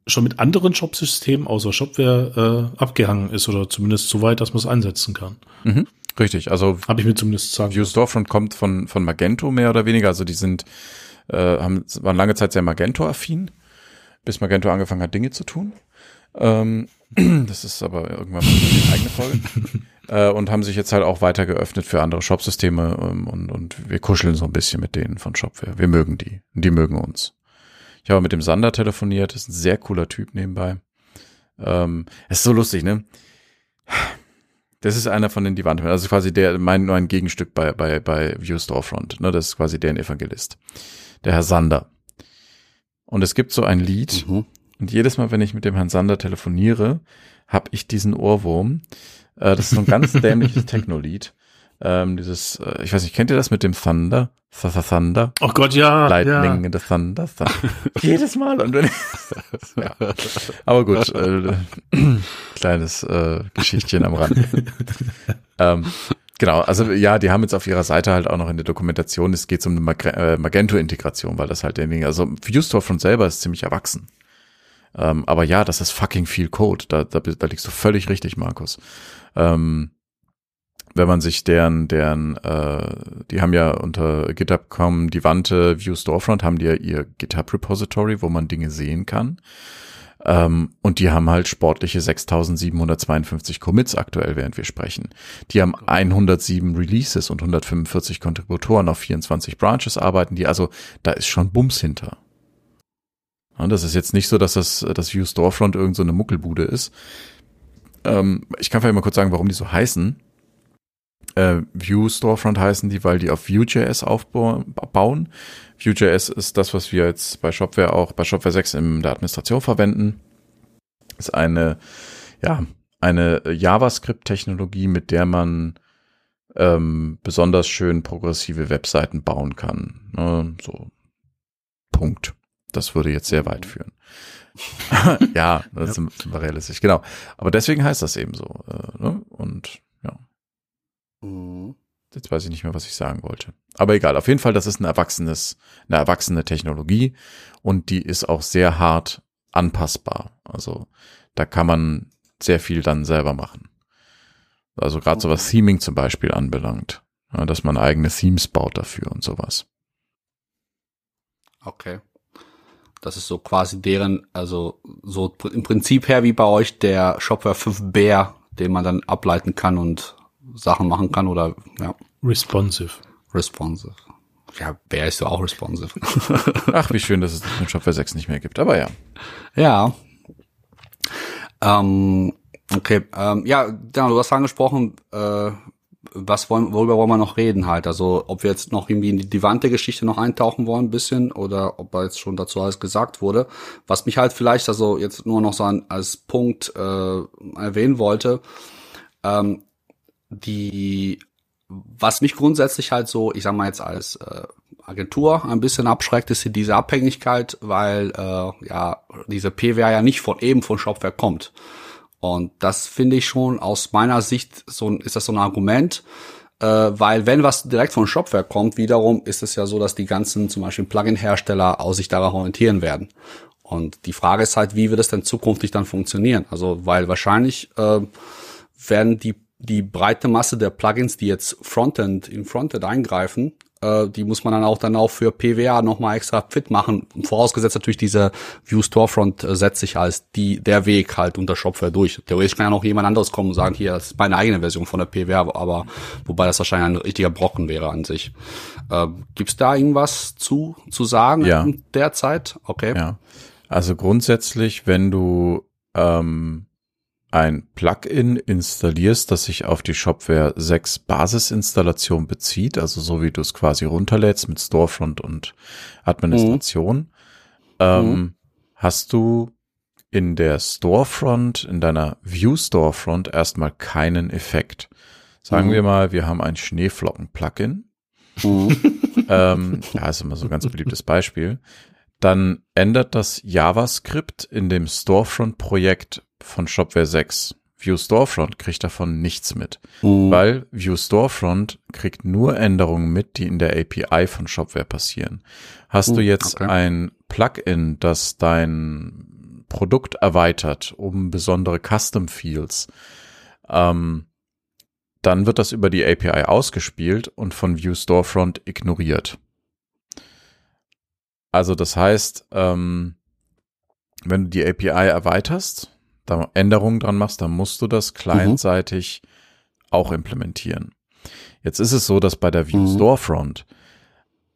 schon mit anderen Shopsystemen außer Shopware äh, abgehangen ist oder zumindest so weit, dass man es einsetzen kann. Mhm. Richtig, also habe ich mir zumindest sagen. View Storefront kommt von von Magento mehr oder weniger, also die sind äh, haben waren lange Zeit sehr Magento affin, bis Magento angefangen hat Dinge zu tun. Ähm, das ist aber irgendwann mal eine eigene Folge. äh, und haben sich jetzt halt auch weiter geöffnet für andere Shopsysteme ähm, und, und wir kuscheln so ein bisschen mit denen von Shopware. Wir mögen die und die mögen uns. Ich habe mit dem Sander telefoniert, ist ein sehr cooler Typ nebenbei. Ähm, es ist so lustig, ne? Das ist einer von den die Wand, also quasi der mein mein Gegenstück bei bei bei View Storefront, ne? Das ist quasi deren Evangelist, der Herr Sander. Und es gibt so ein Lied, mhm. Und jedes Mal, wenn ich mit dem Herrn Sander telefoniere, habe ich diesen Ohrwurm. Äh, das ist so ein ganz dämliches Techno-Lied. Ähm, dieses, äh, ich weiß nicht, kennt ihr das mit dem Thunder? Thunder? Oh Gott, ja. Lightning ja. in the Thunder. Thunder. Jedes Mal. Und wenn ja. Aber gut, äh, kleines äh, Geschichtchen am Rand. ähm, genau, also ja, die haben jetzt auf ihrer Seite halt auch noch in der Dokumentation, es geht um eine äh, Magento-Integration, weil das halt derjenige, also ViewStore von selber ist ziemlich erwachsen. Ähm, aber ja, das ist fucking viel Code. Da, da, da liegst du völlig richtig, Markus. Ähm, wenn man sich deren, deren, äh, die haben ja unter GitHub.com die Wante View Storefront, haben die ja ihr GitHub Repository, wo man Dinge sehen kann. Ähm, und die haben halt sportliche 6752 Commits aktuell, während wir sprechen. Die haben 107 Releases und 145 Kontributoren auf 24 Branches arbeiten die, also da ist schon Bums hinter. Das ist jetzt nicht so, dass das, das View Storefront irgend so eine Muckelbude ist. Ähm, ich kann vielleicht mal kurz sagen, warum die so heißen. Äh, View Storefront heißen die, weil die auf Vue.js aufbauen. Vue.js ist das, was wir jetzt bei Shopware auch bei Shopware 6 in der Administration verwenden. Ist eine, ja, eine JavaScript-Technologie, mit der man ähm, besonders schön progressive Webseiten bauen kann. Ne? So Punkt. Das würde jetzt sehr weit führen. ja, das ja. sind wir realistisch, genau. Aber deswegen heißt das eben so. Äh, ne? Und ja. Mhm. Jetzt weiß ich nicht mehr, was ich sagen wollte. Aber egal, auf jeden Fall, das ist ein erwachsenes, eine erwachsene Technologie und die ist auch sehr hart anpassbar. Also da kann man sehr viel dann selber machen. Also gerade so was Theming zum Beispiel anbelangt, ja, dass man eigene Themes baut dafür und sowas. Okay. Das ist so quasi deren, also so im Prinzip her wie bei euch der Shopware 5 Bär, den man dann ableiten kann und Sachen machen kann oder ja. Responsive. Responsive. Ja, wer ist so auch responsive? Ach, wie schön, dass es den Shopware 6 nicht mehr gibt, aber ja. Ja. Ähm, okay, ähm, ja, genau, du hast angesprochen, äh, was wollen, worüber wollen wir noch reden halt? Also ob wir jetzt noch irgendwie in die Divante-Geschichte noch eintauchen wollen ein bisschen oder ob jetzt schon dazu alles gesagt wurde. Was mich halt vielleicht also jetzt nur noch so an, als Punkt äh, erwähnen wollte, ähm, die was mich grundsätzlich halt so, ich sag mal jetzt als äh, Agentur ein bisschen abschreckt, ist diese Abhängigkeit, weil äh, ja diese PWA ja nicht von eben von Shopware kommt. Und das finde ich schon aus meiner Sicht so ist das so ein Argument, äh, weil wenn was direkt von Shopware kommt, wiederum ist es ja so, dass die ganzen zum Beispiel Plugin-Hersteller aus sich daran orientieren werden. Und die Frage ist halt, wie wird es denn zukünftig dann funktionieren? Also, weil wahrscheinlich äh, werden die die breite Masse der Plugins, die jetzt Frontend in Frontend eingreifen, äh, die muss man dann auch dann auch für PWA nochmal extra fit machen. Vorausgesetzt natürlich diese View Storefront äh, setzt sich als die, der Weg halt unter Shopware durch. Theoretisch kann ja noch jemand anderes kommen und sagen, hier, das ist meine eigene Version von der PWA, aber wobei das wahrscheinlich ein richtiger Brocken wäre an sich. Äh, gibt's da irgendwas zu, zu sagen ja. derzeit? Okay. Ja. Also grundsätzlich, wenn du ähm, ein Plugin installierst, das sich auf die Shopware 6 Basisinstallation bezieht, also so wie du es quasi runterlädst mit Storefront und Administration, mhm. Ähm, mhm. hast du in der Storefront, in deiner View Storefront erstmal keinen Effekt. Sagen mhm. wir mal, wir haben ein Schneeflocken-Plugin. Mhm. ähm, ja, ist immer so ein ganz beliebtes Beispiel. Dann ändert das JavaScript in dem Storefront-Projekt von Shopware 6. View Storefront kriegt davon nichts mit, mhm. weil View Storefront kriegt nur Änderungen mit, die in der API von Shopware passieren. Hast mhm, du jetzt okay. ein Plugin, das dein Produkt erweitert um besondere Custom Fields, ähm, dann wird das über die API ausgespielt und von View Storefront ignoriert. Also das heißt, ähm, wenn du die API erweiterst, da Änderungen dran machst, dann musst du das clientseitig mhm. auch implementieren. Jetzt ist es so, dass bei der View mhm. Storefront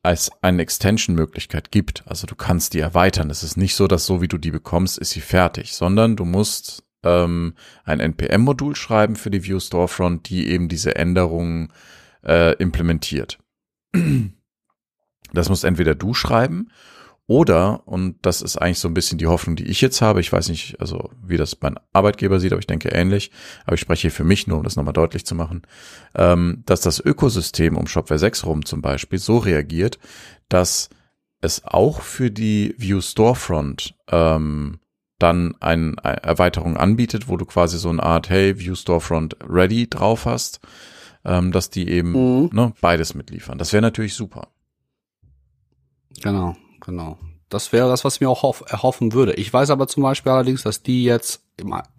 es eine Extension-Möglichkeit gibt. Also du kannst die erweitern. Es ist nicht so, dass so wie du die bekommst, ist sie fertig, sondern du musst ähm, ein NPM-Modul schreiben für die View Storefront, die eben diese Änderungen äh, implementiert. Das musst entweder du schreiben oder, und das ist eigentlich so ein bisschen die Hoffnung, die ich jetzt habe, ich weiß nicht, also wie das mein Arbeitgeber sieht, aber ich denke ähnlich, aber ich spreche hier für mich nur, um das nochmal deutlich zu machen, ähm, dass das Ökosystem um Shopware 6 rum zum Beispiel so reagiert, dass es auch für die View Storefront ähm, dann eine Erweiterung anbietet, wo du quasi so eine Art, hey, View Storefront ready drauf hast, ähm, dass die eben mhm. ne, beides mitliefern. Das wäre natürlich super. Genau genau. Das wäre das, was ich mir auch erhoffen würde. Ich weiß aber zum Beispiel allerdings, dass die jetzt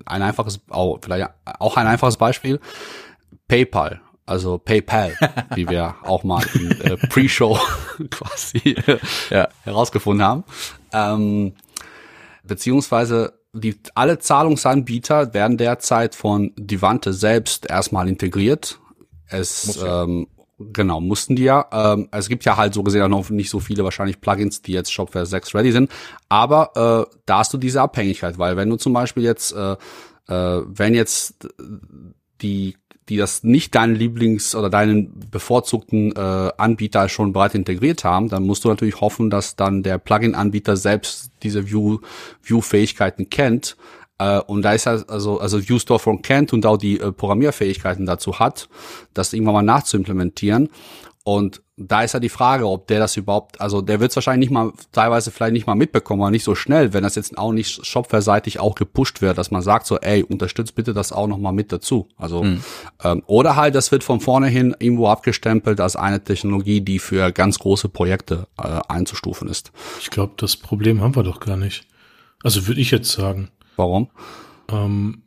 ein einfaches, auch, vielleicht auch ein einfaches Beispiel, PayPal, also PayPal, wie wir auch mal in äh, Pre-Show quasi ja. herausgefunden haben, ähm, beziehungsweise die, alle Zahlungsanbieter werden derzeit von Divante selbst erstmal integriert. Es ähm, Genau, mussten die ja. Ähm, es gibt ja halt so gesehen auch noch nicht so viele wahrscheinlich Plugins, die jetzt Shopware 6 ready sind. Aber äh, da hast du diese Abhängigkeit, weil wenn du zum Beispiel jetzt, äh, äh, wenn jetzt die die das nicht deinen Lieblings- oder deinen bevorzugten äh, Anbieter schon bereits integriert haben, dann musst du natürlich hoffen, dass dann der Plugin-Anbieter selbst diese View, View-Fähigkeiten kennt äh, und da ist er also, also View Storefront kennt und auch die äh, Programmierfähigkeiten dazu hat, das irgendwann mal nachzuimplementieren. Und da ist ja die Frage, ob der das überhaupt, also der wird es wahrscheinlich nicht mal, teilweise vielleicht nicht mal mitbekommen, aber nicht so schnell, wenn das jetzt auch nicht shopware-seitig auch gepusht wird, dass man sagt so, ey, unterstützt bitte das auch nochmal mit dazu. Also, mhm. ähm, oder halt, das wird von vornherein irgendwo abgestempelt als eine Technologie, die für ganz große Projekte äh, einzustufen ist. Ich glaube, das Problem haben wir doch gar nicht. Also würde ich jetzt sagen. Warum? Ähm,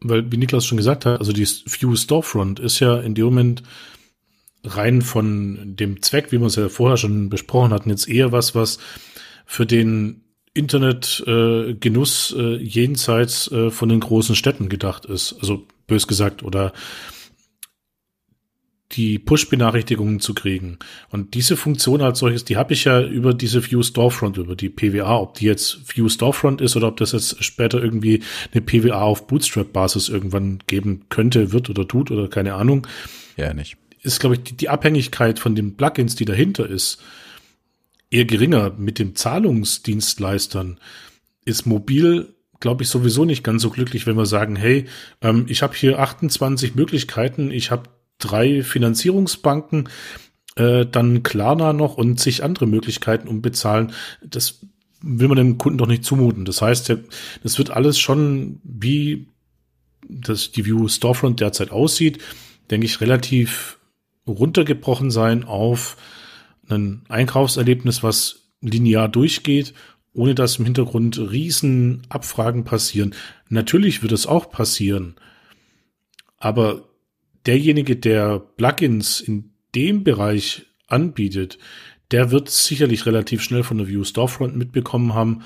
weil, wie Niklas schon gesagt hat, also die View Storefront ist ja in dem Moment rein von dem Zweck, wie wir es ja vorher schon besprochen hatten, jetzt eher was, was für den Internetgenuss äh, äh, jenseits äh, von den großen Städten gedacht ist. Also bös gesagt, oder die Push-Benachrichtigungen zu kriegen. Und diese Funktion als solches, die habe ich ja über diese View Storefront, über die PWA, ob die jetzt View Storefront ist oder ob das jetzt später irgendwie eine PWA auf Bootstrap-Basis irgendwann geben könnte, wird oder tut oder keine Ahnung. Ja, nicht. Ist, glaube ich, die, die Abhängigkeit von den Plugins, die dahinter ist, eher geringer. Mit den Zahlungsdienstleistern ist mobil glaube ich, sowieso nicht ganz so glücklich, wenn wir sagen, hey, ähm, ich habe hier 28 Möglichkeiten, ich habe drei Finanzierungsbanken, äh, dann Klarna noch und zig andere Möglichkeiten um bezahlen. Das will man dem Kunden doch nicht zumuten. Das heißt, das wird alles schon wie das die View Storefront derzeit aussieht, denke ich, relativ runtergebrochen sein auf ein Einkaufserlebnis, was linear durchgeht, ohne dass im Hintergrund riesen Abfragen passieren. Natürlich wird es auch passieren, aber derjenige, der Plugins in dem Bereich anbietet, der wird sicherlich relativ schnell von der View Storefront mitbekommen haben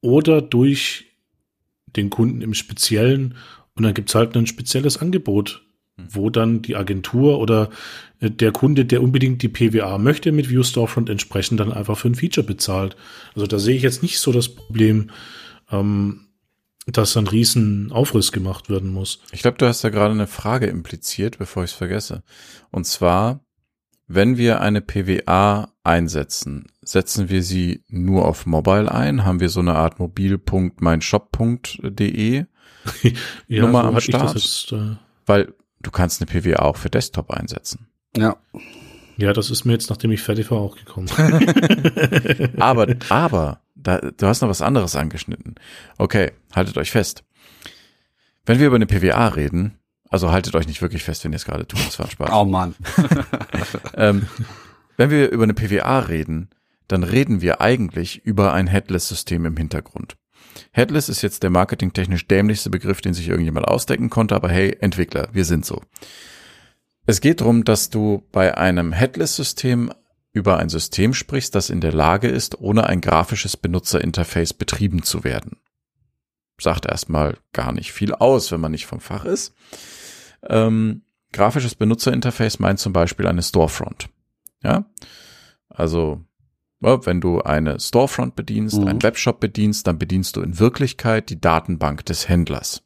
oder durch den Kunden im Speziellen. Und dann gibt's halt ein spezielles Angebot, wo dann die Agentur oder äh, der Kunde, der unbedingt die PWA möchte, mit View Storefront entsprechend dann einfach für ein Feature bezahlt. Also da sehe ich jetzt nicht so das Problem, ähm, dass ein riesen Aufriss gemacht werden muss. Ich glaube, du hast da gerade eine Frage impliziert, bevor ich es vergesse. Und zwar, wenn wir eine PWA einsetzen, setzen wir sie nur auf Mobile ein? Haben wir so eine Art mobil.meinshop.de ja, Nummer so am Start? Jetzt, äh Weil du kannst eine PWA auch für Desktop einsetzen. Ja. Ja, das ist mir jetzt, nachdem ich fertig war, auch gekommen. aber, aber da, du hast noch was anderes angeschnitten. Okay, haltet euch fest. Wenn wir über eine PWA reden, also haltet euch nicht wirklich fest, wenn ihr es gerade tut, das war Spaß. Oh Mann. ähm, wenn wir über eine PWA reden, dann reden wir eigentlich über ein Headless-System im Hintergrund. Headless ist jetzt der marketingtechnisch dämlichste Begriff, den sich irgendjemand ausdecken konnte, aber hey, Entwickler, wir sind so. Es geht darum, dass du bei einem Headless-System über ein System sprichst, das in der Lage ist, ohne ein grafisches Benutzerinterface betrieben zu werden. Sagt erstmal gar nicht viel aus, wenn man nicht vom Fach ist. Ähm, grafisches Benutzerinterface meint zum Beispiel eine Storefront. Ja, also wenn du eine Storefront bedienst, mhm. einen Webshop bedienst, dann bedienst du in Wirklichkeit die Datenbank des Händlers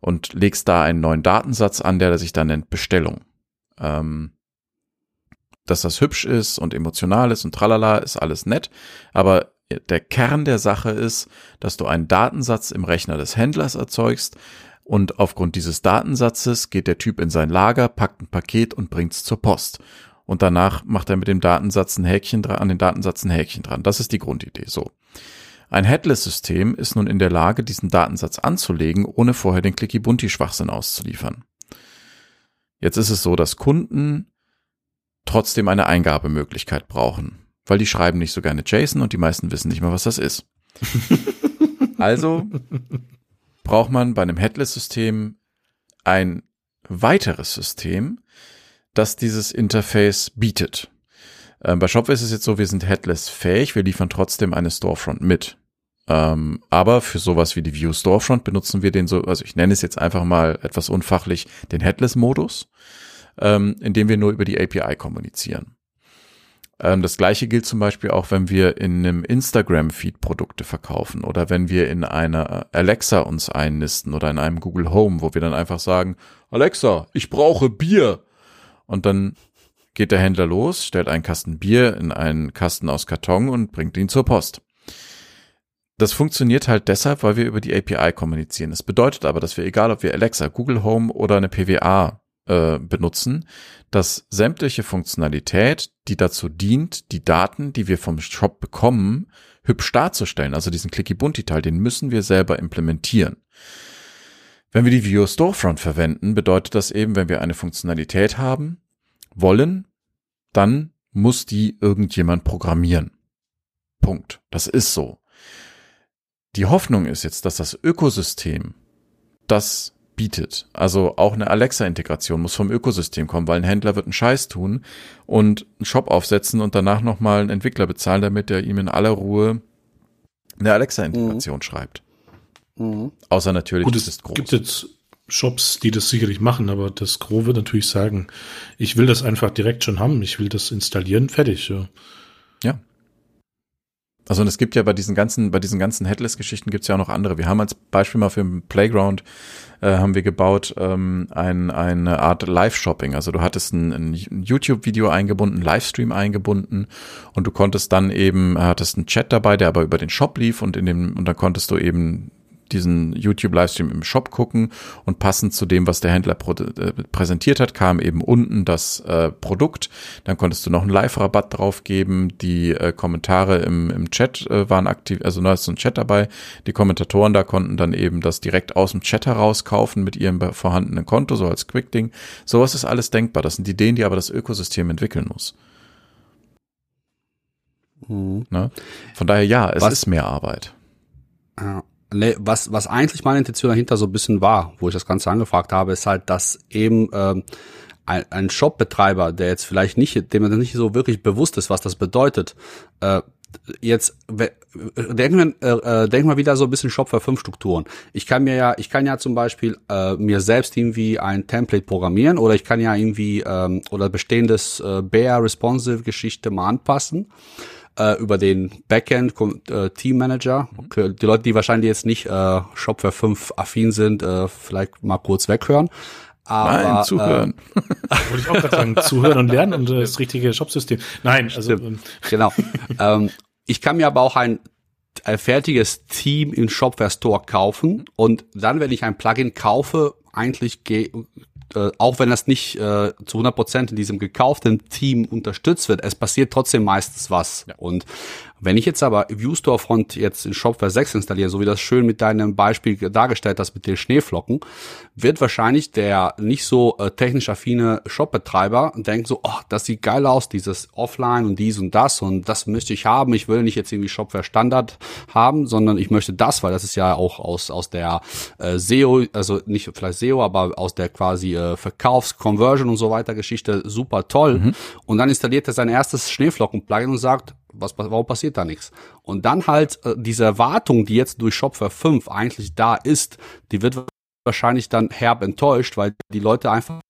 und legst da einen neuen Datensatz an, der sich dann nennt Bestellung. Ähm, dass das hübsch ist und emotional ist und tralala, ist alles nett. Aber der Kern der Sache ist, dass du einen Datensatz im Rechner des Händlers erzeugst und aufgrund dieses Datensatzes geht der Typ in sein Lager, packt ein Paket und bringt es zur Post. Und danach macht er mit dem Datensatz ein Häkchen dran, an den Datensatz ein Häkchen dran. Das ist die Grundidee. So. Ein Headless-System ist nun in der Lage, diesen Datensatz anzulegen, ohne vorher den Clicky-Bunti-Schwachsinn auszuliefern. Jetzt ist es so, dass Kunden trotzdem eine Eingabemöglichkeit brauchen, weil die schreiben nicht so gerne JSON und die meisten wissen nicht mal, was das ist. also braucht man bei einem Headless-System ein weiteres System, das dieses Interface bietet. Ähm, bei Shopware ist es jetzt so, wir sind Headless fähig, wir liefern trotzdem eine Storefront mit. Ähm, aber für sowas wie die View Storefront benutzen wir den so, also ich nenne es jetzt einfach mal etwas unfachlich, den Headless-Modus ähm, indem wir nur über die API kommunizieren. Ähm, das gleiche gilt zum Beispiel auch, wenn wir in einem Instagram-Feed Produkte verkaufen oder wenn wir in einer Alexa uns einnisten oder in einem Google Home, wo wir dann einfach sagen, Alexa, ich brauche Bier. Und dann geht der Händler los, stellt einen Kasten Bier in einen Kasten aus Karton und bringt ihn zur Post. Das funktioniert halt deshalb, weil wir über die API kommunizieren. Das bedeutet aber, dass wir, egal ob wir Alexa, Google Home oder eine PWA äh, benutzen, dass sämtliche Funktionalität, die dazu dient, die Daten, die wir vom Shop bekommen, hübsch darzustellen, also diesen Clicky-Bunti-Teil, den müssen wir selber implementieren. Wenn wir die View Storefront verwenden, bedeutet das eben, wenn wir eine Funktionalität haben wollen, dann muss die irgendjemand programmieren. Punkt. Das ist so. Die Hoffnung ist jetzt, dass das Ökosystem das bietet. Also auch eine Alexa-Integration muss vom Ökosystem kommen, weil ein Händler wird einen Scheiß tun und einen Shop aufsetzen und danach nochmal einen Entwickler bezahlen, damit er ihm in aller Ruhe eine Alexa-Integration mhm. schreibt. Mhm. Außer natürlich, Gut, es ist groß. gibt jetzt Shops, die das sicherlich machen, aber das Gros wird natürlich sagen, ich will das einfach direkt schon haben, ich will das installieren, fertig. Ja. ja. Also und es gibt ja bei diesen ganzen, bei diesen ganzen Headless-Geschichten gibt es ja auch noch andere. Wir haben als Beispiel mal für den Playground äh, haben wir gebaut ähm, ein, eine Art Live-Shopping. Also du hattest ein, ein YouTube-Video eingebunden, Livestream eingebunden und du konntest dann eben, hattest einen Chat dabei, der aber über den Shop lief und in dem, und dann konntest du eben diesen YouTube-Livestream im Shop gucken und passend zu dem, was der Händler äh, präsentiert hat, kam eben unten das äh, Produkt. Dann konntest du noch einen Live-Rabatt drauf geben. Die äh, Kommentare im, im Chat äh, waren aktiv, also da ist so ein Chat dabei. Die Kommentatoren da konnten dann eben das direkt aus dem Chat heraus kaufen mit ihrem vorhandenen Konto, so als Quick-Ding. Sowas ist alles denkbar. Das sind Ideen, die aber das Ökosystem entwickeln muss. Mhm. Ne? Von daher ja, es was? ist mehr Arbeit. Ja. Nee, was, was eigentlich meine Intention dahinter so ein bisschen war, wo ich das Ganze angefragt habe, ist halt, dass eben ähm, ein, ein Shopbetreiber, der jetzt vielleicht nicht, dem nicht so wirklich bewusst ist, was das bedeutet, äh, jetzt denken wir, äh, äh, denken wir wieder so ein bisschen Shop für fünf Strukturen. Ich kann mir ja, ich kann ja zum Beispiel äh, mir selbst irgendwie ein Template programmieren oder ich kann ja irgendwie ähm, oder bestehendes äh, Bear Responsive Geschichte mal anpassen äh, über den Backend äh, Team Manager. Okay, die Leute, die wahrscheinlich jetzt nicht äh, Shopware 5 affin sind, äh, vielleicht mal kurz weghören. Aber, Nein, zuhören. Äh, Wollte ich auch gerade sagen, zuhören und lernen und das richtige Shopsystem. Nein, also ähm, genau. ähm, ich kann mir aber auch ein, ein fertiges Team in Shopware Store kaufen und dann, wenn ich ein Plugin kaufe, eigentlich äh, auch wenn das nicht äh, zu 100 Prozent in diesem gekauften Team unterstützt wird, es passiert trotzdem meistens was. Ja. Und wenn ich jetzt aber View Storefront jetzt in Shopware 6 installiere, so wie das schön mit deinem Beispiel dargestellt hast mit den Schneeflocken, wird wahrscheinlich der nicht so äh, technisch affine Shopbetreiber denken so, oh, das sieht geil aus, dieses Offline und dies und das und das möchte ich haben. Ich will nicht jetzt irgendwie Shopware Standard haben, sondern ich möchte das, weil das ist ja auch aus, aus der äh, SEO, also nicht vielleicht SEO, aber aus der quasi äh, Verkaufs-, Conversion und so weiter Geschichte super toll. Mhm. Und dann installiert er sein erstes Schneeflocken-Plugin und sagt, was, warum passiert da nichts? Und dann halt äh, diese Erwartung, die jetzt durch Shopware 5 eigentlich da ist, die wird wahrscheinlich dann herb enttäuscht, weil die Leute einfach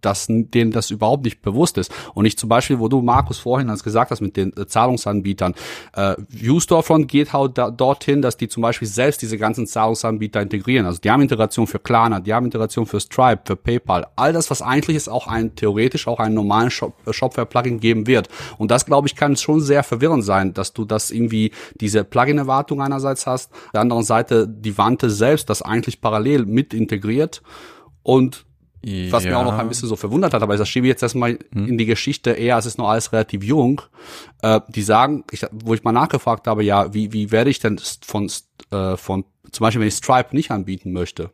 dass denen das überhaupt nicht bewusst ist. Und ich zum Beispiel, wo du, Markus, vorhin als gesagt hast mit den äh, Zahlungsanbietern, äh, ViewStorefront geht halt da, dorthin, dass die zum Beispiel selbst diese ganzen Zahlungsanbieter integrieren. Also die haben Integration für Klarna, die haben Integration für Stripe, für PayPal. All das, was eigentlich ist, auch ein theoretisch auch einen normalen Shop, äh, Shopware-Plugin geben wird. Und das, glaube ich, kann schon sehr verwirrend sein, dass du das irgendwie diese Plugin-Erwartung einerseits hast, der anderen Seite die Wante selbst das eigentlich parallel mit integriert und was ja. mir auch noch ein bisschen so verwundert hat, aber das schiebe ich jetzt erstmal hm. in die Geschichte eher, es ist noch alles relativ jung. Äh, die sagen, ich, wo ich mal nachgefragt habe, ja, wie, wie werde ich denn von, äh, von, zum Beispiel, wenn ich Stripe nicht anbieten möchte,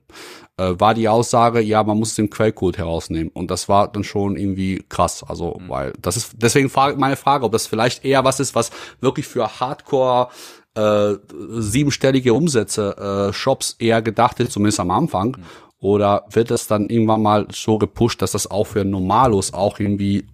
äh, war die Aussage, ja, man muss den Quellcode herausnehmen. Und das war dann schon irgendwie krass. Also, hm. weil, das ist, deswegen frage, meine Frage, ob das vielleicht eher was ist, was wirklich für Hardcore äh, siebenstellige Umsätze äh, Shops eher gedacht ist, zumindest am Anfang. Mhm. Oder wird es dann irgendwann mal so gepusht, dass das auch für Normalos auch irgendwie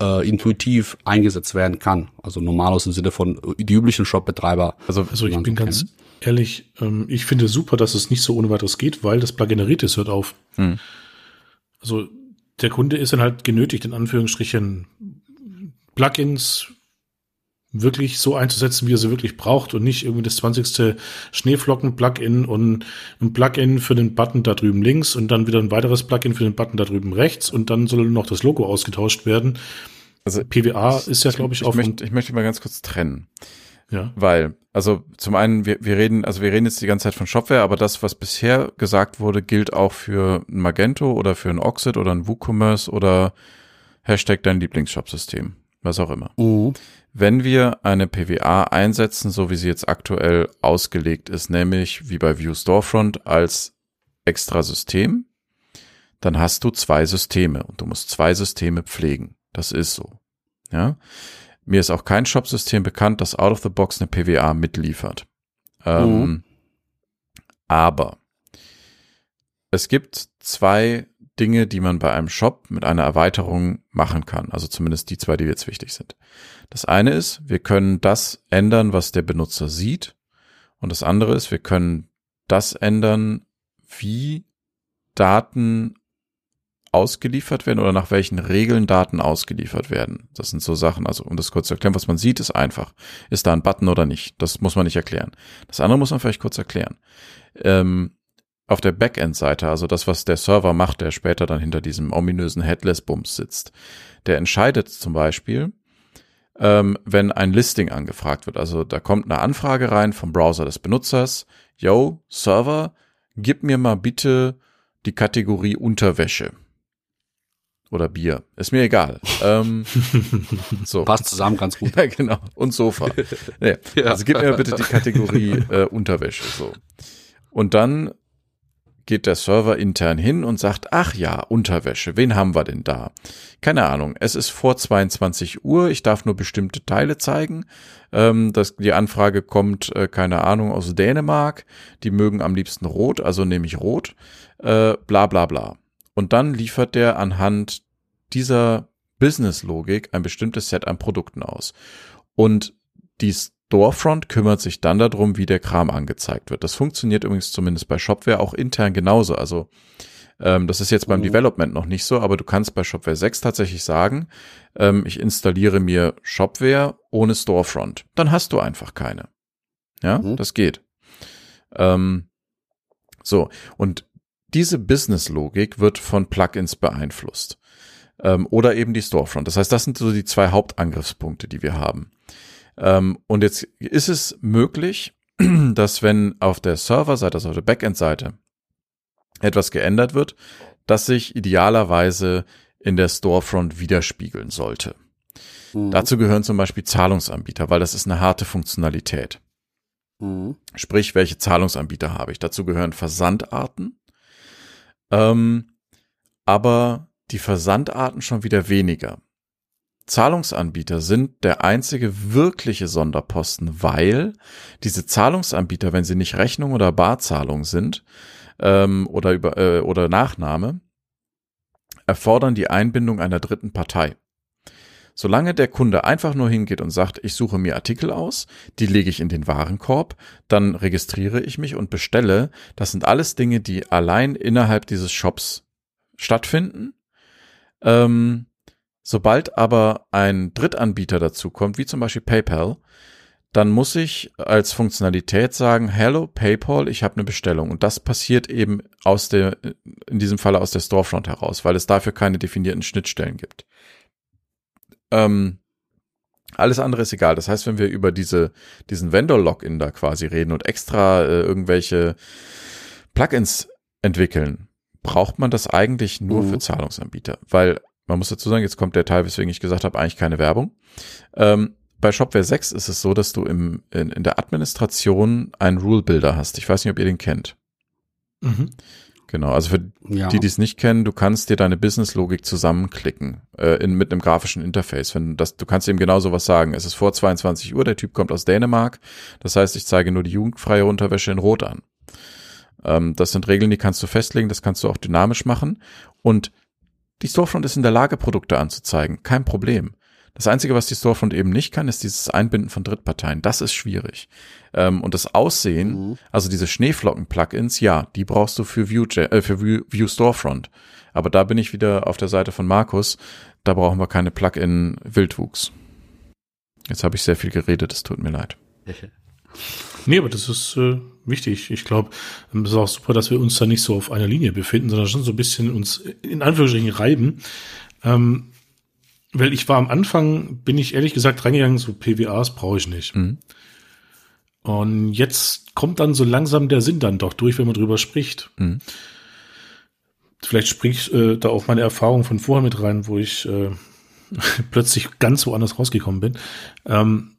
äh, intuitiv eingesetzt werden kann? Also Normalos im Sinne von äh, die üblichen Shopbetreiber. Also, also ich bin ganz ehrlich, ähm, ich finde super, dass es nicht so ohne weiteres geht, weil das Plugin generiert hört auf. Hm. Also der Kunde ist dann halt genötigt, in Anführungsstrichen Plugins wirklich so einzusetzen, wie er sie wirklich braucht und nicht irgendwie das 20. Schneeflocken-Plugin und ein Plugin für den Button da drüben links und dann wieder ein weiteres Plugin für den Button da drüben rechts und dann soll noch das Logo ausgetauscht werden. Also PWA ist ja, glaube ich, auch. Ich möchte, ich möchte mal ganz kurz trennen. Ja. Weil, also zum einen, wir, wir reden, also wir reden jetzt die ganze Zeit von Shopware, aber das, was bisher gesagt wurde, gilt auch für ein Magento oder für ein Oxid oder ein WooCommerce oder Hashtag dein Lieblingsshopsystem, was auch immer. Mhm. Wenn wir eine PWA einsetzen, so wie sie jetzt aktuell ausgelegt ist, nämlich wie bei View Storefront als extra System, dann hast du zwei Systeme und du musst zwei Systeme pflegen. Das ist so. Ja. Mir ist auch kein Shop-System bekannt, das out of the box eine PWA mitliefert. Ähm, mhm. Aber es gibt zwei Dinge, die man bei einem Shop mit einer Erweiterung machen kann. Also zumindest die zwei, die jetzt wichtig sind. Das eine ist, wir können das ändern, was der Benutzer sieht. Und das andere ist, wir können das ändern, wie Daten ausgeliefert werden oder nach welchen Regeln Daten ausgeliefert werden. Das sind so Sachen, also um das kurz zu erklären, was man sieht, ist einfach. Ist da ein Button oder nicht? Das muss man nicht erklären. Das andere muss man vielleicht kurz erklären. Ähm, auf der Backend-Seite, also das, was der Server macht, der später dann hinter diesem ominösen Headless-Bums sitzt, der entscheidet zum Beispiel, ähm, wenn ein Listing angefragt wird. Also da kommt eine Anfrage rein vom Browser des Benutzers. Yo, Server, gib mir mal bitte die Kategorie Unterwäsche. Oder Bier. Ist mir egal. ähm, so. Passt zusammen ganz gut. Ja, genau. Und Sofa. Nee. Ja. Also gib mir bitte die Kategorie äh, Unterwäsche. So. Und dann geht der Server intern hin und sagt, ach ja, Unterwäsche, wen haben wir denn da? Keine Ahnung, es ist vor 22 Uhr, ich darf nur bestimmte Teile zeigen. Ähm, das, die Anfrage kommt, äh, keine Ahnung, aus Dänemark, die mögen am liebsten rot, also nehme ich rot, äh, bla bla bla. Und dann liefert der anhand dieser Business-Logik ein bestimmtes Set an Produkten aus. Und die Storefront kümmert sich dann darum, wie der Kram angezeigt wird. Das funktioniert übrigens zumindest bei Shopware auch intern genauso. Also ähm, das ist jetzt beim mhm. Development noch nicht so, aber du kannst bei Shopware 6 tatsächlich sagen, ähm, ich installiere mir Shopware ohne Storefront. Dann hast du einfach keine. Ja, mhm. das geht. Ähm, so, und diese Business-Logik wird von Plugins beeinflusst. Ähm, oder eben die Storefront. Das heißt, das sind so die zwei Hauptangriffspunkte, die wir haben. Ähm, und jetzt ist es möglich, dass wenn auf der Serverseite, also auf der Backend-Seite, etwas geändert wird, das sich idealerweise in der Storefront widerspiegeln sollte. Mhm. Dazu gehören zum Beispiel Zahlungsanbieter, weil das ist eine harte Funktionalität. Mhm. Sprich, welche Zahlungsanbieter habe ich? Dazu gehören Versandarten, ähm, aber die Versandarten schon wieder weniger. Zahlungsanbieter sind der einzige wirkliche Sonderposten, weil diese Zahlungsanbieter, wenn sie nicht Rechnung oder Barzahlung sind ähm, oder über äh, oder Nachname, erfordern die Einbindung einer dritten Partei. Solange der Kunde einfach nur hingeht und sagt, ich suche mir Artikel aus, die lege ich in den Warenkorb, dann registriere ich mich und bestelle. Das sind alles Dinge, die allein innerhalb dieses Shops stattfinden. Ähm, sobald aber ein Drittanbieter dazu kommt, wie zum Beispiel PayPal, dann muss ich als Funktionalität sagen, hello PayPal, ich habe eine Bestellung. Und das passiert eben aus der, in diesem Falle aus der Storefront heraus, weil es dafür keine definierten Schnittstellen gibt. Ähm, alles andere ist egal. Das heißt, wenn wir über diese, diesen Vendor-Login da quasi reden und extra äh, irgendwelche Plugins entwickeln, braucht man das eigentlich nur mhm. für Zahlungsanbieter. Weil man muss dazu sagen, jetzt kommt der Teil, weswegen ich gesagt habe, eigentlich keine Werbung. Ähm, bei Shopware 6 ist es so, dass du im, in, in der Administration einen Rule Builder hast. Ich weiß nicht, ob ihr den kennt. Mhm. Genau, also für ja. die, die es nicht kennen, du kannst dir deine Business-Logik zusammenklicken äh, in, mit einem grafischen Interface. Wenn das, du kannst ihm genau so was sagen. Es ist vor 22 Uhr, der Typ kommt aus Dänemark. Das heißt, ich zeige nur die jugendfreie Unterwäsche in Rot an. Ähm, das sind Regeln, die kannst du festlegen, das kannst du auch dynamisch machen. Und die Storefront ist in der Lage, Produkte anzuzeigen. Kein Problem. Das Einzige, was die Storefront eben nicht kann, ist dieses Einbinden von Drittparteien. Das ist schwierig. Ähm, und das Aussehen, mhm. also diese Schneeflocken-Plugins, ja, die brauchst du für View, äh, für View, View Storefront. Aber da bin ich wieder auf der Seite von Markus. Da brauchen wir keine Plugin-Wildwuchs. Jetzt habe ich sehr viel geredet, es tut mir leid. Nee, aber das ist äh, wichtig. Ich glaube, es ist auch super, dass wir uns da nicht so auf einer Linie befinden, sondern schon so ein bisschen uns in Anführungsstrichen reiben. Ähm, weil ich war am Anfang, bin ich ehrlich gesagt reingegangen, so PWAs brauche ich nicht. Mhm. Und jetzt kommt dann so langsam der Sinn dann doch durch, wenn man drüber spricht. Mhm. Vielleicht spricht äh, da auch meine Erfahrung von vorher mit rein, wo ich äh, plötzlich ganz woanders rausgekommen bin. Ähm,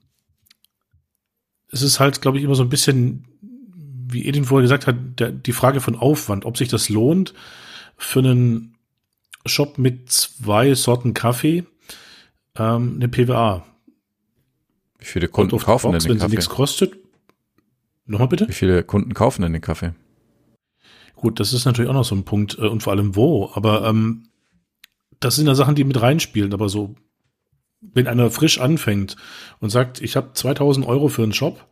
es ist halt, glaube ich, immer so ein bisschen, wie Edin vorher gesagt hat, der, die Frage von Aufwand, ob sich das lohnt, für einen Shop mit zwei Sorten Kaffee ähm, eine PWA. Wie viele Kunden kaufen Box, denn den wenn Kaffee? Wenn sie nichts kostet. Nochmal bitte? Wie viele Kunden kaufen denn den Kaffee? Gut, das ist natürlich auch noch so ein Punkt äh, und vor allem wo. Aber ähm, das sind ja Sachen, die mit reinspielen. Aber so, wenn einer frisch anfängt und sagt, ich habe 2000 Euro für einen Shop,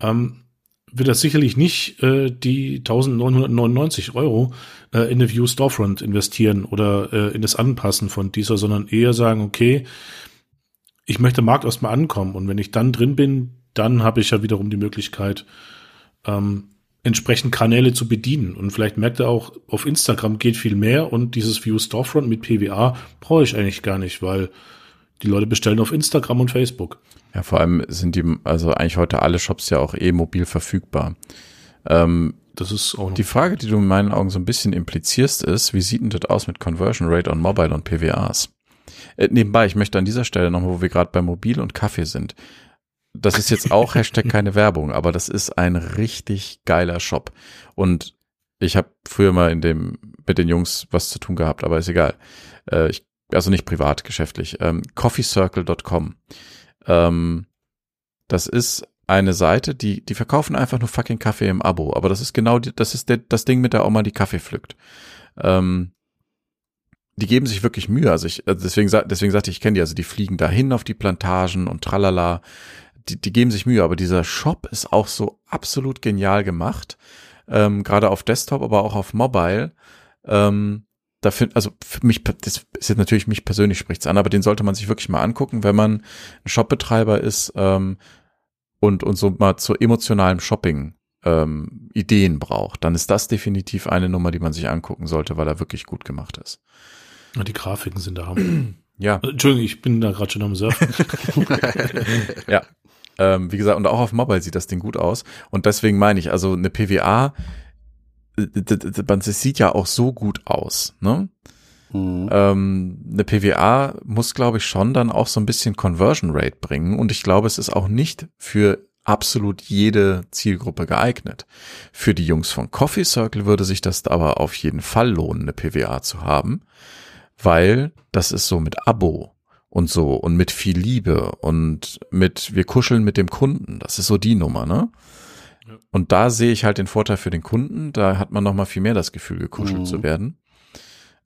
ähm, wird er sicherlich nicht äh, die 1999 Euro äh, in eine View Storefront investieren oder äh, in das Anpassen von dieser, sondern eher sagen, okay, ich möchte Markt erstmal ankommen und wenn ich dann drin bin, dann habe ich ja wiederum die Möglichkeit, ähm, entsprechend Kanäle zu bedienen. Und vielleicht merkt er auch, auf Instagram geht viel mehr und dieses View Storefront mit PWA brauche ich eigentlich gar nicht, weil die Leute bestellen auf Instagram und Facebook. Ja, vor allem sind die, also eigentlich heute alle Shops ja auch eh mobil verfügbar. Ähm, das ist auch die Frage, die du in meinen Augen so ein bisschen implizierst, ist, wie sieht denn das aus mit Conversion Rate on Mobile und PWAs? Äh, nebenbei, ich möchte an dieser Stelle nochmal, wo wir gerade bei Mobil und Kaffee sind. Das ist jetzt auch Hashtag keine Werbung, aber das ist ein richtig geiler Shop. Und ich habe früher mal in dem mit den Jungs was zu tun gehabt, aber ist egal. Äh, ich, also nicht privat, geschäftlich. Ähm, coffeecircle.com. Ähm, das ist eine Seite, die, die verkaufen einfach nur fucking Kaffee im Abo. Aber das ist genau, die, das ist der, das Ding mit der Oma, die Kaffee pflückt. Ähm, die geben sich wirklich Mühe. Also ich, also deswegen, deswegen sagte ich, ich kenne die, also die fliegen dahin auf die Plantagen und tralala. Die, die geben sich Mühe, aber dieser Shop ist auch so absolut genial gemacht. Ähm, Gerade auf Desktop, aber auch auf Mobile. Ähm, da find, also für mich, das ist jetzt natürlich mich persönlich spricht's an, aber den sollte man sich wirklich mal angucken, wenn man ein Shopbetreiber ist ähm, und, und so mal zu emotionalem Shopping ähm, Ideen braucht, dann ist das definitiv eine Nummer, die man sich angucken sollte, weil er wirklich gut gemacht ist. Die Grafiken sind da. ja. Entschuldigung, ich bin da gerade schon am Surfen. ja. Ähm, wie gesagt, und auch auf Mobile sieht das Ding gut aus. Und deswegen meine ich, also eine PWA, das sieht ja auch so gut aus, ne? Mhm. Ähm, eine PWA muss, glaube ich, schon dann auch so ein bisschen Conversion Rate bringen. Und ich glaube, es ist auch nicht für absolut jede Zielgruppe geeignet. Für die Jungs von Coffee Circle würde sich das aber auf jeden Fall lohnen, eine PWA zu haben, weil das ist so mit Abo und so und mit viel Liebe und mit wir kuscheln mit dem Kunden. Das ist so die Nummer, ne? Und da sehe ich halt den Vorteil für den Kunden. Da hat man noch mal viel mehr das Gefühl, gekuschelt mhm. zu werden.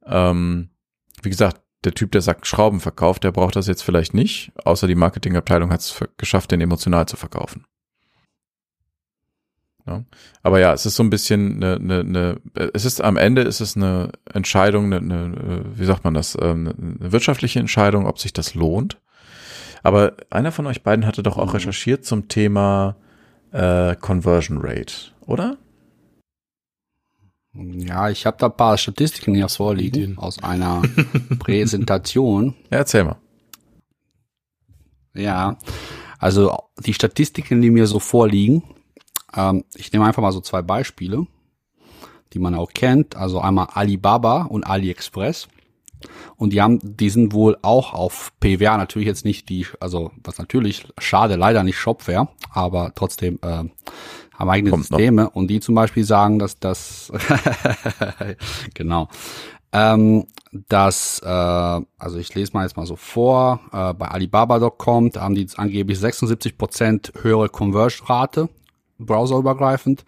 Ähm, wie gesagt, der Typ, der sagt Schrauben verkauft, der braucht das jetzt vielleicht nicht, außer die Marketingabteilung hat es geschafft, den emotional zu verkaufen. Ja. Aber ja, es ist so ein bisschen eine, eine, eine, es ist am Ende ist es eine Entscheidung, eine, eine wie sagt man das, ähm, eine wirtschaftliche Entscheidung, ob sich das lohnt. Aber einer von euch beiden hatte doch auch mhm. recherchiert zum Thema äh, Conversion Rate, oder? Ja, ich habe da ein paar Statistiken hier vorliegen aus einer Präsentation. Ja, erzähl mal. Ja, also die Statistiken, die mir so vorliegen, ähm, ich nehme einfach mal so zwei Beispiele, die man auch kennt. Also einmal Alibaba und AliExpress. Und die haben, die sind wohl auch auf PWA natürlich jetzt nicht die, also was natürlich schade, leider nicht Shopware, aber trotzdem äh, haben eigene Kommt Systeme noch. und die zum Beispiel sagen, dass das genau, ähm, dass äh, also ich lese mal jetzt mal so vor, äh, bei Alibaba.com haben die angeblich 76 Prozent höhere Conversion-Rate, browserübergreifend,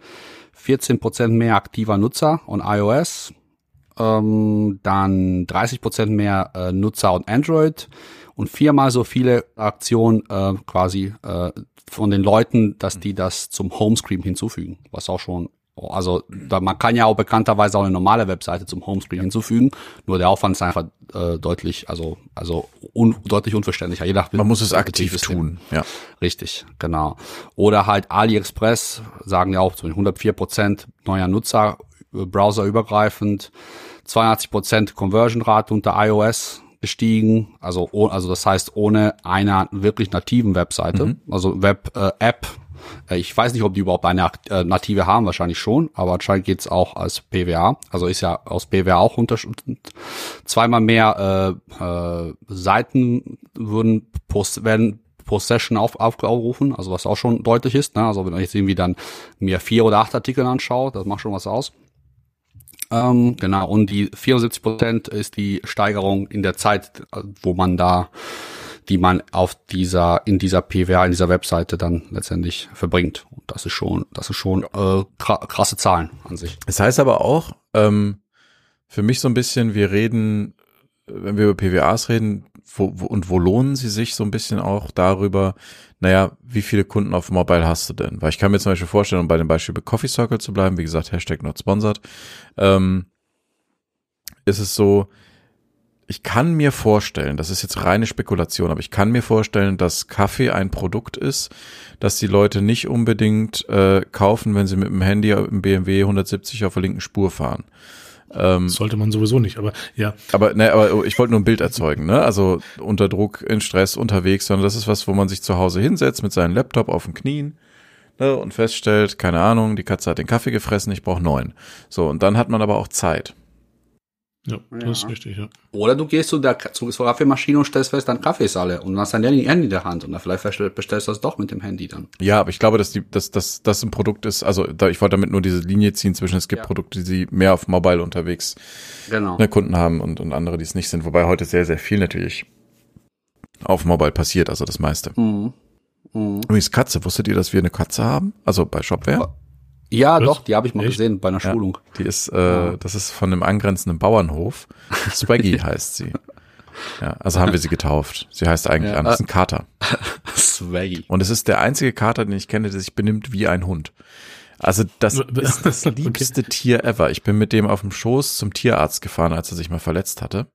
14 Prozent mehr aktiver Nutzer und iOS, ähm, dann 30 Prozent mehr äh, Nutzer und Android und viermal so viele Aktionen äh, quasi äh, von den Leuten, dass die das zum Homescreen hinzufügen, was auch schon also da, man kann ja auch bekannterweise auch eine normale Webseite zum Homescreen hinzufügen, nur der Aufwand ist einfach äh, deutlich, also also un, deutlich unverständlicher. Je nach man muss es aktiv tun, ja. Richtig, genau. Oder halt AliExpress sagen ja auch 104 Prozent neuer Nutzer äh, browserübergreifend, 82 Prozent Conversion-Rate unter iOS gestiegen, also also das heißt ohne einer wirklich nativen Webseite, mhm. also Web-App. Äh, ich weiß nicht, ob die überhaupt eine äh, native haben, wahrscheinlich schon, aber anscheinend geht's auch als PWA. Also ist ja aus PWA auch unterstützt. Zweimal mehr äh, äh, Seiten würden post werden pro Session auf, aufgerufen, also was auch schon deutlich ist. Ne? Also wenn ich jetzt irgendwie dann mir vier oder acht Artikel anschaue, das macht schon was aus. Ähm, genau, und die 74 Prozent ist die Steigerung in der Zeit, wo man da, die man auf dieser, in dieser PWA, in dieser Webseite dann letztendlich verbringt. Und das ist schon, das ist schon äh, krasse Zahlen an sich. Es heißt aber auch, ähm, für mich so ein bisschen, wir reden, wenn wir über PWAs reden, wo, wo, und wo lohnen sie sich so ein bisschen auch darüber, naja, wie viele Kunden auf Mobile hast du denn? Weil ich kann mir zum Beispiel vorstellen, um bei dem Beispiel bei Coffee Circle zu bleiben, wie gesagt, Hashtag not sponsored, ähm, ist es so, ich kann mir vorstellen, das ist jetzt reine Spekulation, aber ich kann mir vorstellen, dass Kaffee ein Produkt ist, das die Leute nicht unbedingt äh, kaufen, wenn sie mit dem Handy im BMW 170 auf der linken Spur fahren. Ähm, Sollte man sowieso nicht, aber ja. Aber, ne, aber ich wollte nur ein Bild erzeugen, ne? Also unter Druck, in Stress, unterwegs, sondern das ist was, wo man sich zu Hause hinsetzt mit seinem Laptop auf den Knien ne, und feststellt, keine Ahnung, die Katze hat den Kaffee gefressen, ich brauche neun. So, und dann hat man aber auch Zeit. Ja, das ja. ist richtig, ja. Oder du gehst zu der zur Kaffeemaschine und stellst fest, dein Kaffee ist alle und hast dein Handy in der Hand und dann vielleicht bestellst du das doch mit dem Handy dann. Ja, aber ich glaube, dass die, dass, dass das ein Produkt ist, also da, ich wollte damit nur diese Linie ziehen zwischen, es gibt ja. Produkte, die mehr auf Mobile unterwegs genau. ne, Kunden haben und, und andere, die es nicht sind, wobei heute sehr, sehr viel natürlich auf Mobile passiert, also das meiste. Mhm. Mhm. Übrigens Katze, wusstet ihr, dass wir eine Katze haben? Also bei Shopware? Ja, Was? doch, die habe ich mal Echt? gesehen bei einer Schulung. Ja, die ist, äh, das ist von einem angrenzenden Bauernhof. Swaggy heißt sie. Ja, also haben wir sie getauft. Sie heißt eigentlich ja, anders. Ist ein Kater. Swaggy. Und es ist der einzige Kater, den ich kenne, der sich benimmt wie ein Hund. Also das ist das liebste okay. Tier ever. Ich bin mit dem auf dem Schoß zum Tierarzt gefahren, als er sich mal verletzt hatte.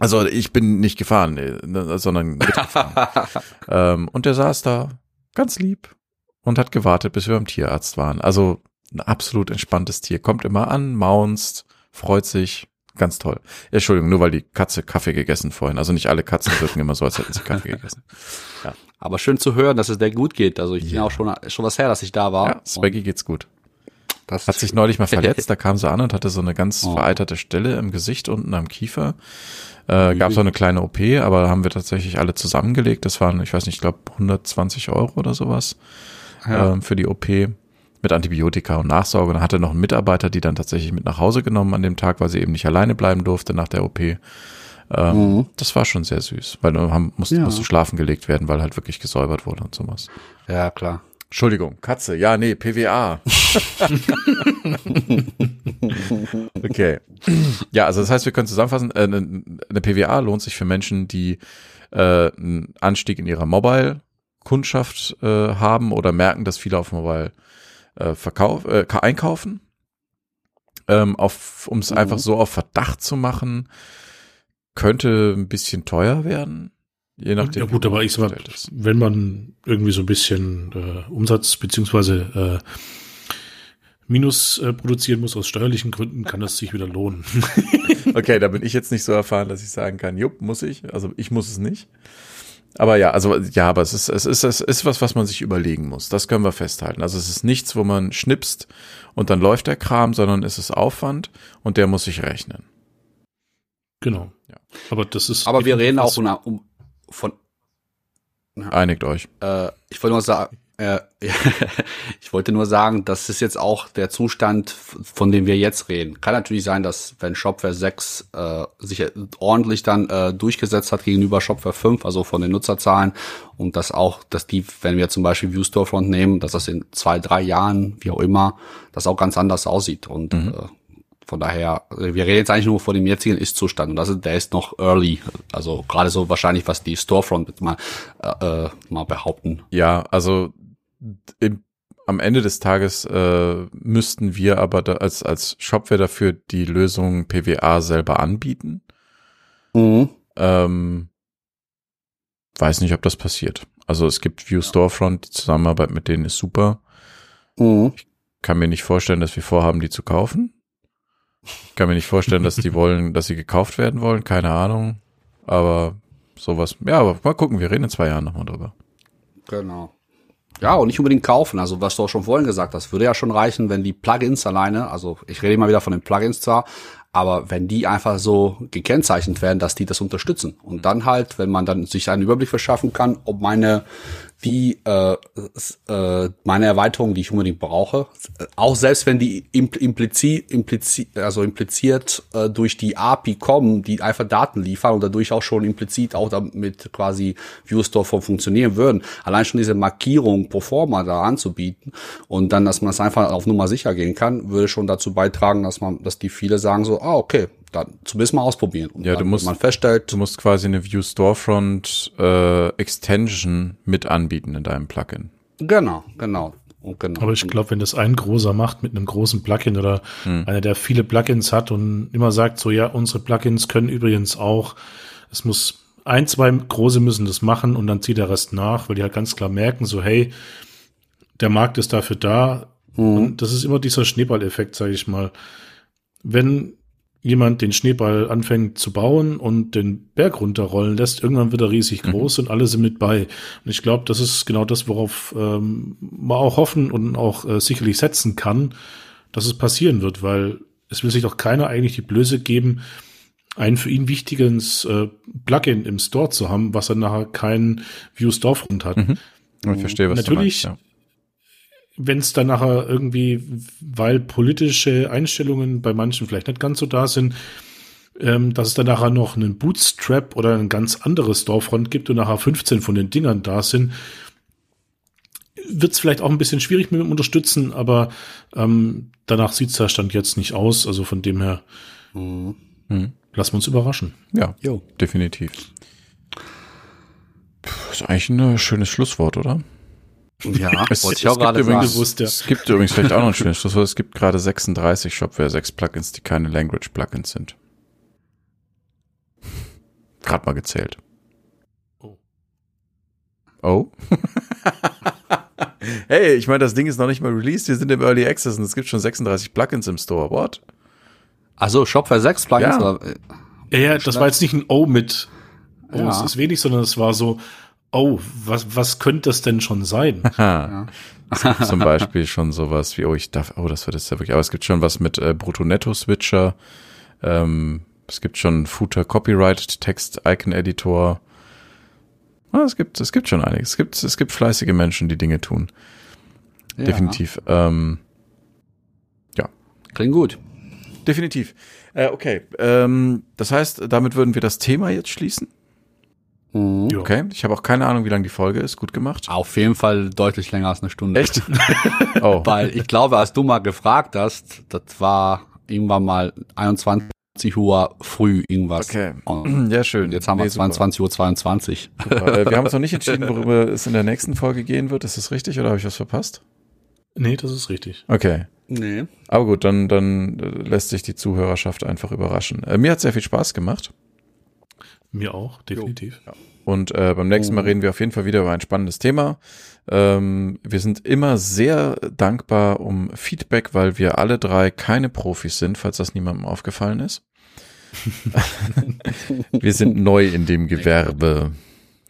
Also ich bin nicht gefahren, ne, sondern mitgefahren. ähm, und der saß da ganz lieb, und hat gewartet, bis wir beim Tierarzt waren. Also ein absolut entspanntes Tier. Kommt immer an, maunzt, freut sich. Ganz toll. Entschuldigung, nur weil die Katze Kaffee gegessen vorhin. Also nicht alle Katzen wirken immer so, als hätten sie Kaffee gegessen. Ja. Aber schön zu hören, dass es der gut geht. Also ich ja. bin auch schon, schon was her, dass ich da war. Ja, Swaggy geht's gut. Das hat sich neulich mal verletzt, da kam sie an und hatte so eine ganz oh. vereiterte Stelle im Gesicht unten am Kiefer. Äh, gab so eine kleine OP, aber haben wir tatsächlich alle zusammengelegt. Das waren, ich weiß nicht, ich glaube 120 Euro oder sowas ja. ähm, für die OP mit Antibiotika und Nachsorge. Und dann hatte noch einen Mitarbeiter, die dann tatsächlich mit nach Hause genommen an dem Tag, weil sie eben nicht alleine bleiben durfte nach der OP. Ähm, mhm. Das war schon sehr süß, weil du haben, musst, ja. musste schlafen gelegt werden, weil halt wirklich gesäubert wurde und sowas. Ja, klar. Entschuldigung, Katze. Ja, nee, PWA. okay. Ja, also das heißt, wir können zusammenfassen, äh, eine PWA lohnt sich für Menschen, die äh, einen Anstieg in ihrer Mobile Kundschaft äh, haben oder merken, dass viele auf Mobile äh, verkauf, äh, einkaufen. Ähm, um es mhm. einfach so auf Verdacht zu machen, könnte ein bisschen teuer werden. Je nachdem. Ja gut, aber ich sag mal, wenn man irgendwie so ein bisschen äh, Umsatz beziehungsweise äh, Minus äh, produzieren muss aus steuerlichen Gründen, kann das sich wieder lohnen. okay, da bin ich jetzt nicht so erfahren, dass ich sagen kann, jupp, muss ich. Also ich muss es nicht. Aber ja, also ja, aber es ist, es ist, es ist was, was man sich überlegen muss. Das können wir festhalten. Also es ist nichts, wo man schnipst und dann läuft der Kram, sondern es ist Aufwand und der muss sich rechnen. Genau. Ja. Aber das ist. Aber wir reden auch um, um von. Ja. Einigt euch. Äh, ich wollte nur sagen, äh, ich wollte nur sagen, das ist jetzt auch der Zustand, von dem wir jetzt reden. Kann natürlich sein, dass wenn Shopware 6 äh, sich ordentlich dann äh, durchgesetzt hat gegenüber Shopware 5, also von den Nutzerzahlen, und dass auch, dass die, wenn wir zum Beispiel View Storefront nehmen, dass das in zwei, drei Jahren, wie auch immer, das auch ganz anders aussieht. Und mhm. äh, von daher, wir reden jetzt eigentlich nur vor dem jetzigen Ist-Zustand und das ist, der ist noch early. Also gerade so wahrscheinlich, was die Storefront mal, äh, äh mal behaupten. Ja, also im, am Ende des Tages äh, müssten wir aber da als, als Shopware dafür die Lösung PWA selber anbieten. Mhm. Ähm, weiß nicht, ob das passiert. Also es gibt View Storefront, die Zusammenarbeit mit denen ist super. Mhm. Ich kann mir nicht vorstellen, dass wir vorhaben, die zu kaufen. Ich kann mir nicht vorstellen, dass die wollen, dass sie gekauft werden wollen, keine Ahnung. Aber sowas, ja, aber mal gucken, wir reden in zwei Jahren nochmal drüber. Genau. Ja, und nicht unbedingt kaufen. Also was du auch schon vorhin gesagt hast, würde ja schon reichen, wenn die Plugins alleine, also ich rede immer wieder von den Plugins zwar, aber wenn die einfach so gekennzeichnet werden, dass die das unterstützen und dann halt, wenn man dann sich einen Überblick verschaffen kann, ob meine wie äh, äh, meine Erweiterung, die ich unbedingt brauche, auch selbst wenn die impliziert, impliziert also impliziert äh, durch die API kommen, die einfach Daten liefern und dadurch auch schon implizit auch damit quasi ViewStore funktionieren würden, allein schon diese Markierung pro forma da anzubieten und dann, dass man es einfach auf Nummer sicher gehen kann, würde schon dazu beitragen, dass man, dass die viele sagen so, ah okay, dann zumindest mal ausprobieren. Und Ja, du dann, musst- wenn man feststellt, Du musst quasi eine View Storefront äh, Extension mit anbieten in deinem Plugin. genau, genau. Und genau. Aber ich glaube, wenn das ein großer macht mit einem großen Plugin oder Hm. einer, der viele Plugins hat und immer sagt, so ja, unsere Plugins können übrigens auch, es muss ein, zwei große müssen das machen und dann zieht der Rest nach, weil die halt ganz klar merken, so hey, der Markt ist dafür da. Und das ist immer dieser Schneeballeffekt, sage ich mal. Wenn jemand den Schneeball anfängt zu bauen und den Berg runterrollen lässt, irgendwann wird er riesig groß und alle sind mit bei. Und ich glaube, das ist genau das, worauf ähm, man auch hoffen und auch äh, sicherlich setzen kann, dass es passieren wird, weil es will sich doch keiner eigentlich die Blöße geben, ein für ihn wichtiges äh, Plugin im Store zu haben, was dann nachher kein View Storefront hat. Ich verstehe, was Natürlich- du meinst. Wenn es dann nachher irgendwie, weil politische Einstellungen bei manchen vielleicht nicht ganz so da sind, ähm, dass es dann nachher noch einen Bootstrap oder ein ganz anderes Storefront gibt und nachher 15 von den Dingern da sind, wird es vielleicht auch ein bisschen schwierig mit dem Unterstützen, aber ähm, danach sieht es da Stand jetzt nicht aus. Also von dem her Mhm. Hm. lassen wir uns überraschen. Ja, Jo. definitiv. Puh, ist eigentlich ein schönes Schlusswort, oder? Ja, Es, wollte ich auch gibt gerade sagen. übrigens, Gewusst, ja. es gibt übrigens vielleicht auch noch ein schönes Schlusswort. Es gibt gerade 36 Shopware 6 Plugins, die keine Language Plugins sind. Gerade mal gezählt. Oh. Oh? hey, ich meine, das Ding ist noch nicht mal released. Wir sind im Early Access und es gibt schon 36 Plugins im Store. What? Also Shopware 6 Plugins. Ja. oder, äh, Ja, ja, das war jetzt nicht ein O mit, oh, Ja. es ist wenig, sondern es war so, oh, was, was könnte das denn schon sein? Ha. Es gibt zum Beispiel schon sowas wie, oh, ich darf, oh, das wird jetzt ja wirklich, aber es gibt schon was mit äh, Brutto-Netto-Switcher, ähm, es gibt schon Footer Copyright, Text Icon Editor. Ah, es gibt, es gibt schon einiges. Es gibt, es gibt fleißige Menschen, die Dinge tun. ja. Definitiv. Ähm, Klingt gut. definitiv. Äh, okay. Ähm, das heißt, damit würden wir das Thema jetzt schließen. Mhm. Ja. Okay. Ich habe auch keine Ahnung, wie lang die Folge ist. Gut gemacht. Auf jeden Fall deutlich länger als eine Stunde. Echt? oh. Weil ich glaube, als du mal gefragt hast, das war irgendwann mal 21 Uhr früh irgendwas. Okay. Und Ja, schön. jetzt haben wir Nee, super. 22 Uhr 22. Super. Äh, wir haben uns noch nicht entschieden, worüber es in der nächsten Folge gehen wird. Ist das richtig oder habe ich was verpasst? Nee, das ist richtig. Okay. Nee. Aber gut, dann, dann lässt sich die Zuhörerschaft einfach überraschen. Äh, mir hat sehr viel Spaß gemacht. Mir auch, definitiv. Und äh, beim nächsten Mal reden wir auf jeden Fall wieder über ein spannendes Thema. Ähm, wir sind immer sehr dankbar um Feedback, weil wir alle drei keine Profis sind, falls das niemandem aufgefallen ist. wir sind neu in dem Gewerbe,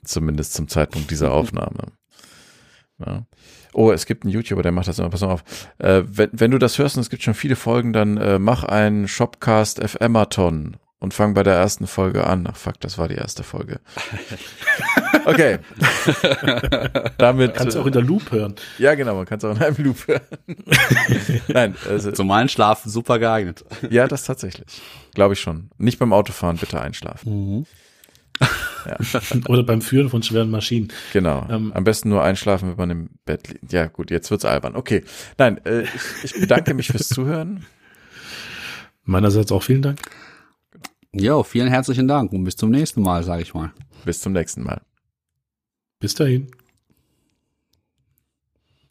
zumindest zum Zeitpunkt dieser Aufnahme. Ja. Oh, es gibt einen YouTuber, der macht das immer. Pass mal auf. Äh, wenn, wenn du das hörst und es gibt schon viele Folgen, dann äh, mach einen Shopcast FM-Athon und fang bei der ersten Folge an. Ach fuck, das war die erste Folge. Okay. Damit. Kannst du auch in der Loop hören. ja, genau, man kann es auch in einem Loop hören. Nein, also, Zum Einschlafen super geeignet. ja, das tatsächlich. Glaube ich schon. Nicht beim Autofahren, bitte einschlafen. Oder beim Führen von schweren Maschinen. Genau. Ähm, Am besten nur einschlafen, wenn man im Bett liegt. Ja, gut, jetzt wird's albern. Okay. Nein, äh, ich, ich bedanke mich fürs Zuhören. Meinerseits auch vielen Dank. Jo, vielen herzlichen Dank und bis zum nächsten Mal, sage ich mal. Bis zum nächsten Mal. Bis dahin.